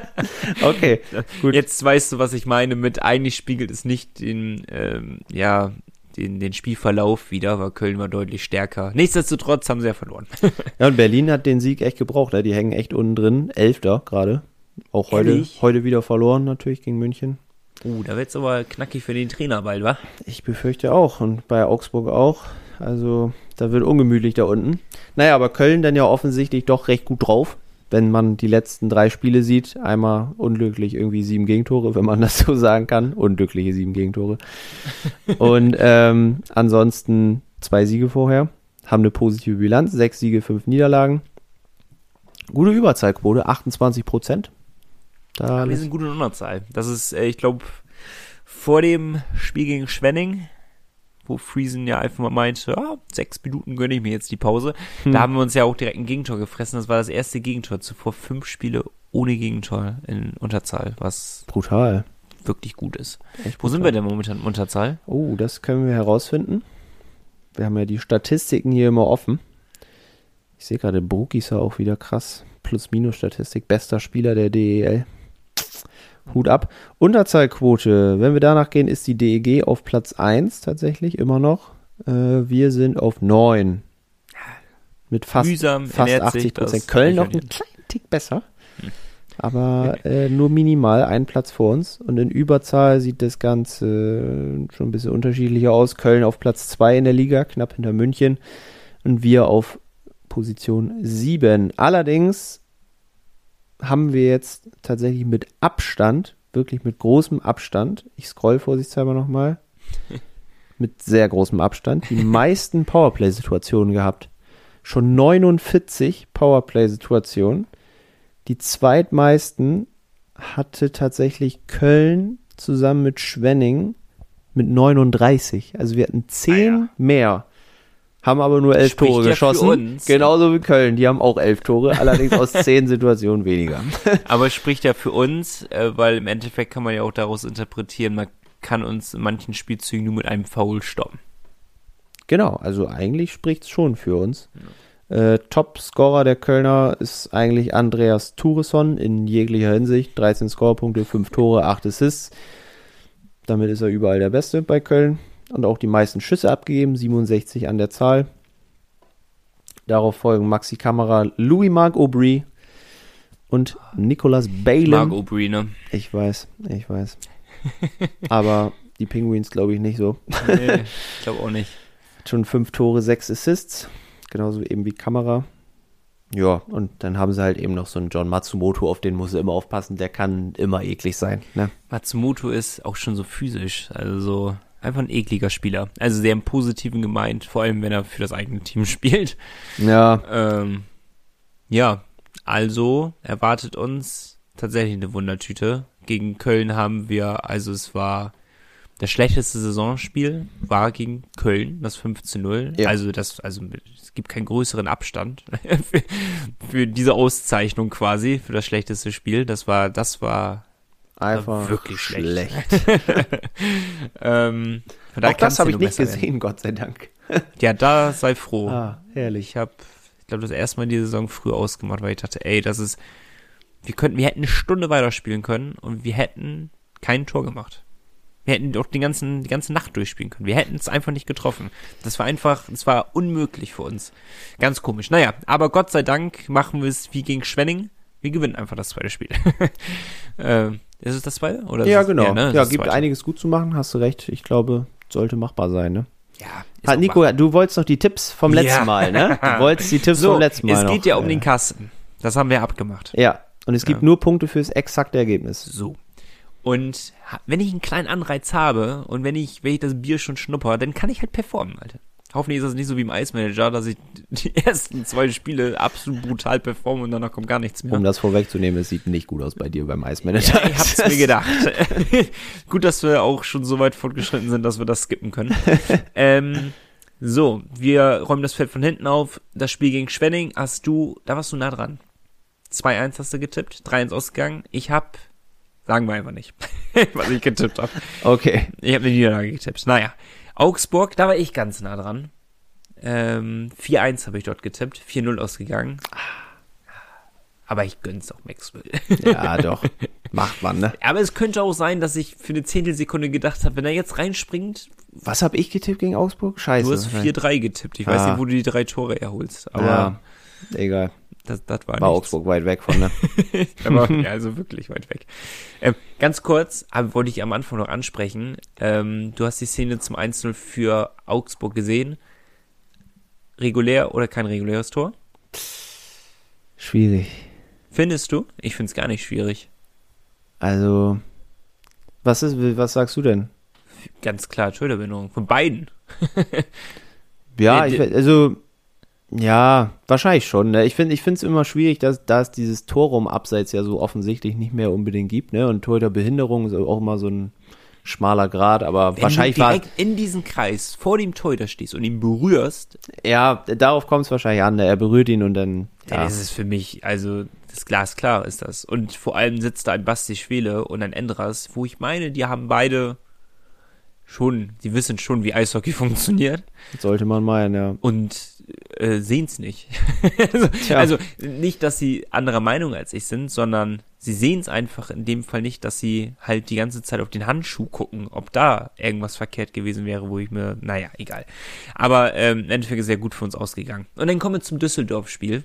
okay, gut. Jetzt weißt du, was ich meine mit eigentlich spiegelt es nicht den, ähm, ja, den, den Spielverlauf wieder, weil Köln war deutlich stärker. Nichtsdestotrotz haben sie ja verloren. Ja, und Berlin hat den Sieg echt gebraucht. Ne? Die hängen echt unten drin. Elfter gerade. Auch heute, Ehrlich? heute wieder verloren natürlich gegen München. Uh, da wird's aber knackig für den Trainer bald, wa? Ich befürchte auch. Und bei Augsburg auch. Also da wird ungemütlich da unten. Naja, aber Köln dann ja offensichtlich doch recht gut drauf. Wenn man die letzten drei Spiele sieht, einmal unglücklich irgendwie sieben Gegentore, wenn man das so sagen kann. Unglückliche sieben Gegentore. Und ähm, ansonsten zwei Siege vorher. Haben eine positive Bilanz. Sechs Siege, fünf Niederlagen. Gute Überzahlquote, 28 Prozent. Da Wir sind gut in Unterzahl. Das ist, äh, ich glaube, vor dem Spiel gegen Schwenning, wo Friesen ja einfach mal meinte, ah, sechs Minuten gönne ich mir jetzt die Pause. Da haben wir uns ja auch direkt ein Gegentor gefressen. Das war das erste Gegentor. Zuvor fünf Spiele ohne Gegentor in Unterzahl, was brutal. wirklich gut ist. Echt Wo sind wir denn momentan in Unterzahl? Oh, das können wir herausfinden. Wir haben ja die Statistiken hier immer offen. Ich sehe gerade, Bruck ist ja auch wieder krass. Plus-Minus-Statistik. Bester Spieler der DEL. Hut ab. Unterzahlquote, wenn wir danach gehen, ist die DEG auf Platz 1 tatsächlich immer noch. Äh, wir sind auf 9. Mit fast, Mühsam fast ernährt sich 80 Prozent. Köln noch einen kleinen Tick besser. Aber äh, nur minimal einen Platz vor uns. Und in Überzahl sieht das Ganze schon ein bisschen unterschiedlicher aus. Köln auf Platz 2 in der Liga, knapp hinter München. Und wir auf Position 7. Allerdings haben wir jetzt tatsächlich mit Abstand, wirklich mit großem Abstand, ich scroll vorsichtshalber nochmal, mit sehr großem Abstand, die meisten Powerplay-Situationen gehabt. Schon 49 Powerplay-Situationen. Die zweitmeisten hatte tatsächlich Köln zusammen mit Schwenning mit 39. Also wir hatten 10 mehr, haben aber nur 11 Spricht Tore ja geschossen. Genauso wie Köln, die haben auch 11 Tore, allerdings aus 10 Situationen weniger. Aber es spricht ja für uns, äh, weil im Endeffekt kann man ja auch daraus interpretieren, man kann uns in manchen Spielzügen nur mit einem Foul stoppen. Genau, also eigentlich spricht es schon für uns. Äh, Top-Scorer der Kölner ist eigentlich Andreas Thuresson in jeglicher Hinsicht. 13 Scorerpunkte, 5 Tore, 8 Assists. Damit ist er überall der Beste bei Köln. Und auch die meisten Schüsse abgegeben, 67 an der Zahl. Darauf folgen Maxi Kamera, Louis Marc Aubry und Nicolas Bailey. Mark O'Brien, ne? Ich weiß, ich weiß. Aber die Penguins glaube ich nicht so. Nee, ich glaube auch nicht. Schon fünf Tore, sechs Assists. Genauso eben wie Kamera. Ja, und dann haben sie halt eben noch so einen John Matsumoto, auf den muss sie immer aufpassen. Der kann immer eklig sein. Ne? Matsumoto ist auch schon so physisch, also so einfach ein ekliger Spieler. Also sehr im Positiven gemeint, vor allem wenn er für das eigene Team spielt. Ja, Ähm, ja, also erwartet uns tatsächlich eine Wundertüte. Gegen Köln haben wir, also es war das schlechteste Saisonspiel, war gegen Köln, das 15-0. Ja. Also das, also es gibt keinen größeren Abstand für, für diese Auszeichnung quasi, für das schlechteste Spiel. Das war, das war einfach wirklich schlecht. ähm, von daher Auch das habe ich nicht werden. gesehen, Gott sei Dank. Ja, da sei froh. Ah, herrlich. Ich habe, ich glaube, das erste Mal die Saison früh ausgemacht, weil ich dachte, ey, das ist, wir könnten, wir hätten eine Stunde weiterspielen können und wir hätten kein Tor gemacht. Wir hätten doch den ganzen, die ganze Nacht durchspielen können. Wir hätten es einfach nicht getroffen. Das war einfach, es war unmöglich für uns. Ganz komisch. Naja, aber Gott sei Dank machen wir es wie gegen Schwenning. Wir gewinnen einfach das zweite Spiel. ähm, ist es das zweite? Oder Ja, genau. Ja, ne, Ja, gibt einiges gut zu machen, hast du recht. Ich glaube, sollte machbar sein, ne? Ja, Hat Nico, machbar. du wolltest noch die Tipps vom letzten Ja. Mal, ne? Du wolltest die Tipps so, vom letzten Mal es geht noch, ja um äh, den Kasten. Das haben wir abgemacht. Ja, und es gibt Ja. nur Punkte fürs exakte Ergebnis. So. Und wenn ich einen kleinen Anreiz habe und wenn ich, wenn ich das Bier schon schnupper, dann kann ich halt performen, Alter. Hoffentlich ist das nicht so wie im Ice Manager, dass ich die ersten zwei Spiele absolut brutal performe und danach kommt gar nichts mehr. Um das vorwegzunehmen, es sieht nicht gut aus bei dir beim Eismanager. ja, ich hab's mir gedacht. Gut, dass wir auch schon so weit fortgeschritten sind, dass wir das skippen können. ähm, so, wir räumen das Feld von hinten auf. Das Spiel gegen Schwenning hast du, da warst du nah dran. 2-1 hast du getippt, 3-1 ausgegangen. Ich hab, sagen wir einfach nicht, was ich getippt habe. Okay. Ich habe eine Niederlage getippt. Naja, Augsburg, da war ich ganz nah dran. Ähm, 4-1 habe ich dort getippt, 4-0 ausgegangen. Aber ich gönn's auch Maxwell. Ja, doch. Macht man, ne? Aber es könnte auch sein, dass ich für eine Zehntelsekunde gedacht habe, wenn er jetzt reinspringt, Was habe ich getippt gegen Augsburg? Scheiße. du hast 4-3 getippt. Ich weiß Ah. nicht, wo du die drei Tore erholst. Aber Ja, egal. Das, das war, War. Augsburg weit weg von, ne? Aber, ja, also wirklich weit weg. Ähm, ganz kurz, aber wollte ich am Anfang noch ansprechen. Ähm, du hast die Szene zum 1-0 für Augsburg gesehen. Regulär oder kein reguläres Tor? Schwierig. Findest du? Ich find's gar nicht schwierig. Also, was ist, was sagst du denn? Ganz klar, Torhüterbehinderung. Von beiden. Ja, ich, also, ja, wahrscheinlich schon. Ne? Ich finde, ich finde es immer schwierig, dass, da es dieses Torraum abseits ja so offensichtlich nicht mehr unbedingt gibt, ne? Und Torhüterbehinderung ist auch immer so ein schmaler Grad, aber Wenn wahrscheinlich du war, direkt in diesen Kreis vor dem Torhüter stehst und ihn berührst, ja, darauf kommt es wahrscheinlich an, ne? er berührt ihn und dann, Ja. ja, Das ist für mich, also das Glas klar ist das. Und vor allem sitzt da ein Basti Schwele und ein Endras, wo ich meine, die haben beide schon, die wissen schon, wie Eishockey funktioniert Sollte man meinen, ja. und äh, sehen es nicht. also, also nicht, dass sie anderer Meinung als ich sind, sondern sie sehen es einfach in dem Fall nicht, dass sie halt die ganze Zeit auf den Handschuh gucken, ob da irgendwas verkehrt gewesen wäre, wo ich mir, naja, egal. Aber ähm, im Endeffekt ist sehr gut für uns ausgegangen. Und dann kommen wir zum Düsseldorf-Spiel.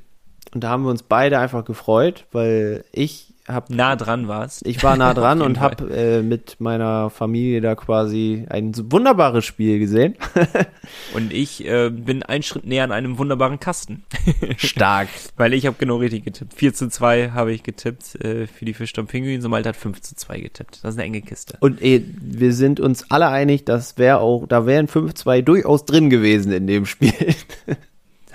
Und da haben wir uns beide einfach gefreut, weil ich hab, Nah dran war's. ich war nah dran und habe äh, mit meiner Familie da quasi ein wunderbares Spiel gesehen. Und ich äh, bin einen Schritt näher an einem wunderbaren Kasten. Stark. Weil ich habe genau richtig getippt. 4 zu 2 habe ich getippt äh, für die Pinguins und Malte hat 5 zu 2 getippt. Das ist eine enge Kiste. Und eh, wir sind uns alle einig, das wäre auch, da wären 5-2 durchaus drin gewesen in dem Spiel.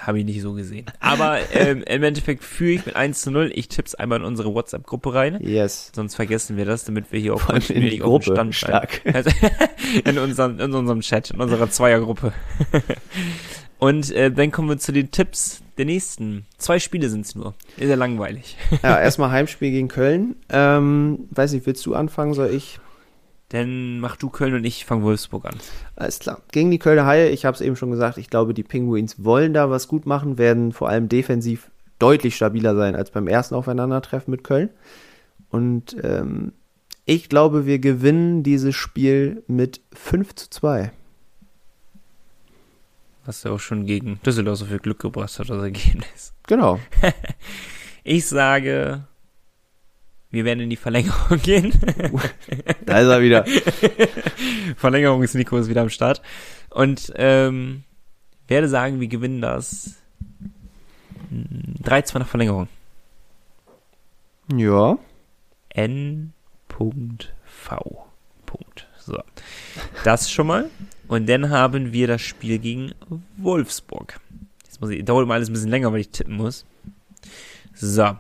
Habe ich nicht so gesehen. Aber ähm, im Endeffekt führe ich mit 1 zu 0. Ich tipp's einmal in unsere WhatsApp-Gruppe rein. yes. Sonst vergessen wir das, damit wir hier allem in die Gruppe. Stand Stark. Also, in, unserem, in unserem Chat, in unserer Zweiergruppe. Und äh, dann kommen wir zu den Tipps der nächsten. Zwei Spiele sind's nur. Ist ja langweilig. Ja, erstmal Heimspiel gegen Köln. Ähm, weiß nicht, willst du anfangen, soll ich? Dann mach du Köln und ich fang Wolfsburg an. Alles klar. Gegen die Kölner Haie, ich habe es eben schon gesagt, ich glaube, die Penguins wollen da was gut machen, werden vor allem defensiv deutlich stabiler sein als beim ersten Aufeinandertreffen mit Köln. Und ähm, ich glaube, wir gewinnen dieses Spiel mit 5 zu 2. Was ja auch schon gegen Düsseldorf so viel Glück gebracht hat, das Ergebnis. Genau. Ich sage, wir werden in die Verlängerung gehen. Da ist er wieder. Verlängerung ist Nico ist wieder am Start. Und ähm, werde sagen, wir gewinnen das mm, 3-2 nach Verlängerung. Ja. N.V. Punkt. So. Das schon mal. Und dann haben wir das Spiel gegen Wolfsburg. Jetzt muss ich, dauert mal alles ein bisschen länger, weil ich tippen muss. So.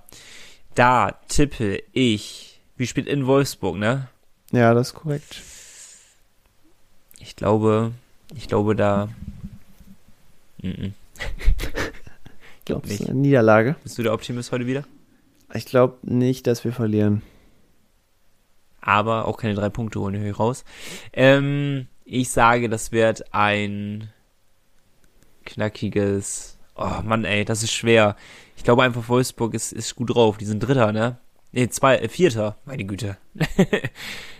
Da tippe ich. Wie spielt in Wolfsburg, ne? Ja, das ist korrekt. Ich glaube, ich glaube da. Ich glaube, es ist nicht. eine Niederlage. Bist du der Optimist heute wieder? Ich glaube nicht, dass wir verlieren. aber auch keine drei Punkte holen höre ich raus. Ähm, ich sage, das wird ein knackiges. Oh Mann, ey, das ist schwer. Ich glaube einfach, Wolfsburg ist, ist gut drauf. Die sind Dritter, ne? Nee, zwei, äh, Vierter, meine Güte.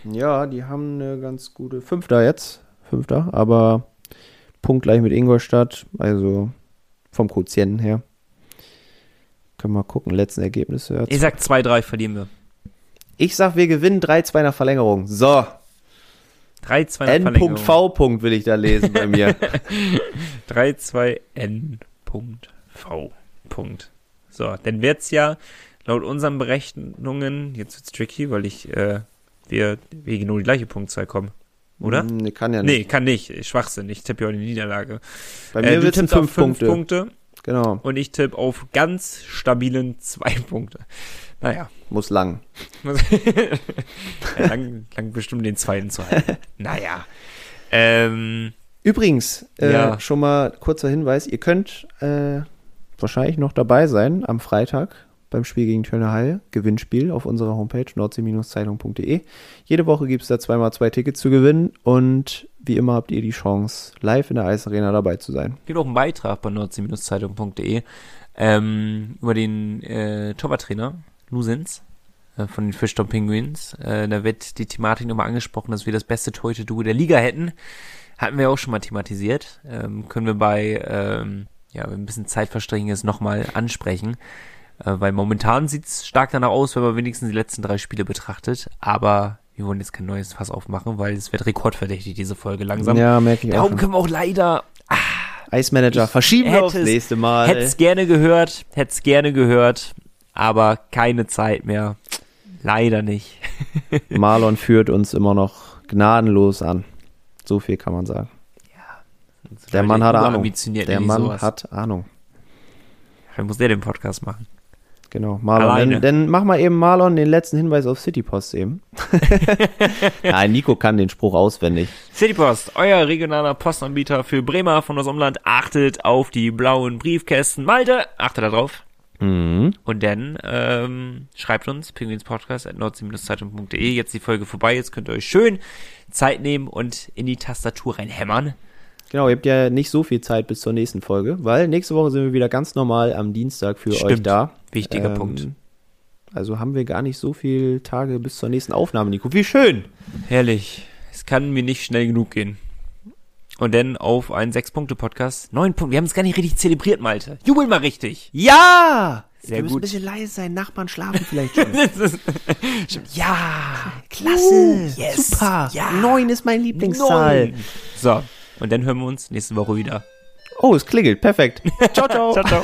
Ja, die haben eine ganz gute Fünfter jetzt. Fünfter, aber punktgleich mit Ingolstadt, also vom Quotienten her. Können wir gucken, letzten Ergebnisse. Ja. Ich sag 2-3 verlieren wir. Ich sag, wir gewinnen 3-2 nach Verlängerung. So, 3-2 nach Verlängerung. N.V. will ich da lesen bei mir. 3-2 N.V. Punkt. So, dann wird's ja laut unseren Berechnungen, jetzt wird's tricky, weil ich, äh, wir, wir genau die gleiche Punktzahl kommen. Oder? Nee, kann ja Nee, nicht. kann nicht. Schwachsinn. Ich tippe ja auch in die Niederlage. bei Äh, mir du wird's fünf fünf Punkte. Punkte Genau, und ich tippe auf ganz stabilen zwei Punkte. Naja. muss lang. lang, lang bestimmt den zweiten zu halten. naja. Ähm, Übrigens, äh, Ja. schon mal kurzer Hinweis, ihr könnt äh, wahrscheinlich noch dabei sein am Freitag beim Spiel gegen Kölner Haie, Gewinnspiel auf unserer Homepage nordsee-zeitung.de. Jede Woche gibt es da zweimal zwei Tickets zu gewinnen und wie immer habt ihr die Chance, live in der Eisarena dabei zu sein. gibt auch einen Beitrag bei nordsee-zeitung.de ähm, über den äh, Torwarttrainer Lusens äh, von den Fischtown Penguins. Äh, da wird die Thematik nochmal angesprochen, dass wir das beste Torhüter-Duo der Liga hätten. Hatten wir auch schon mal thematisiert. Ähm, können wir bei, ähm, ja, wenn ein bisschen Zeit verstrichen ist, nochmal ansprechen. Äh, weil momentan sieht's stark danach aus, wenn man wenigstens die letzten drei Spiele betrachtet. Aber wir wollen jetzt kein neues Fass aufmachen, weil es wird rekordverdächtig, diese Folge langsam. Ja, merke ich auch. Darum können wir auch leider Eismanager Ich verschieben wir hätte aufs es- nächste Mal. Hätt's gerne gehört, hätt's gerne gehört, aber keine Zeit mehr. Leider nicht. Marlon führt uns immer noch gnadenlos an. So viel kann man sagen. Der Mann hat Ahnung. Der Mann sowas. hat Ahnung. Dann muss der den Podcast machen. Genau, Marlon. Dann, dann mach mal eben Marlon den letzten Hinweis auf Citypost eben. Nein, Nico kann den Spruch auswendig. Citypost, euer regionaler Postanbieter für Bremer von das Umland, achtet auf die blauen Briefkästen. Malte, achtet da drauf. Mhm. Und dann ähm, schreibt uns pinguinspodcast at nordsee-zeitung.de. Jetzt die Folge vorbei. Jetzt könnt ihr euch schön Zeit nehmen und in die Tastatur reinhämmern. Genau, ihr habt ja nicht so viel Zeit bis zur nächsten Folge, weil nächste Woche sind wir wieder ganz normal am Dienstag für euch Stimmt. da. Wichtiger Ähm, Punkt. Also haben wir gar nicht so viele Tage bis zur nächsten Aufnahme, Nico. Wie schön! Herrlich. Es kann mir nicht schnell genug gehen. Und dann auf einen Sechs-Punkte-Podcast. Neun Punkte. Wir haben es gar nicht richtig zelebriert, Malte. Jubel mal richtig. Ja! Sehr wir müssen gut. ein bisschen leise sein, Nachbarn schlafen vielleicht schon. Ja. Klasse! yes, Super! ja. Neun ist mein Lieblingszahl. Neun. So. Und dann hören wir uns nächste Woche wieder. Oh, es klingelt. Perfekt. Ciao, ciao. Ciao, ciao.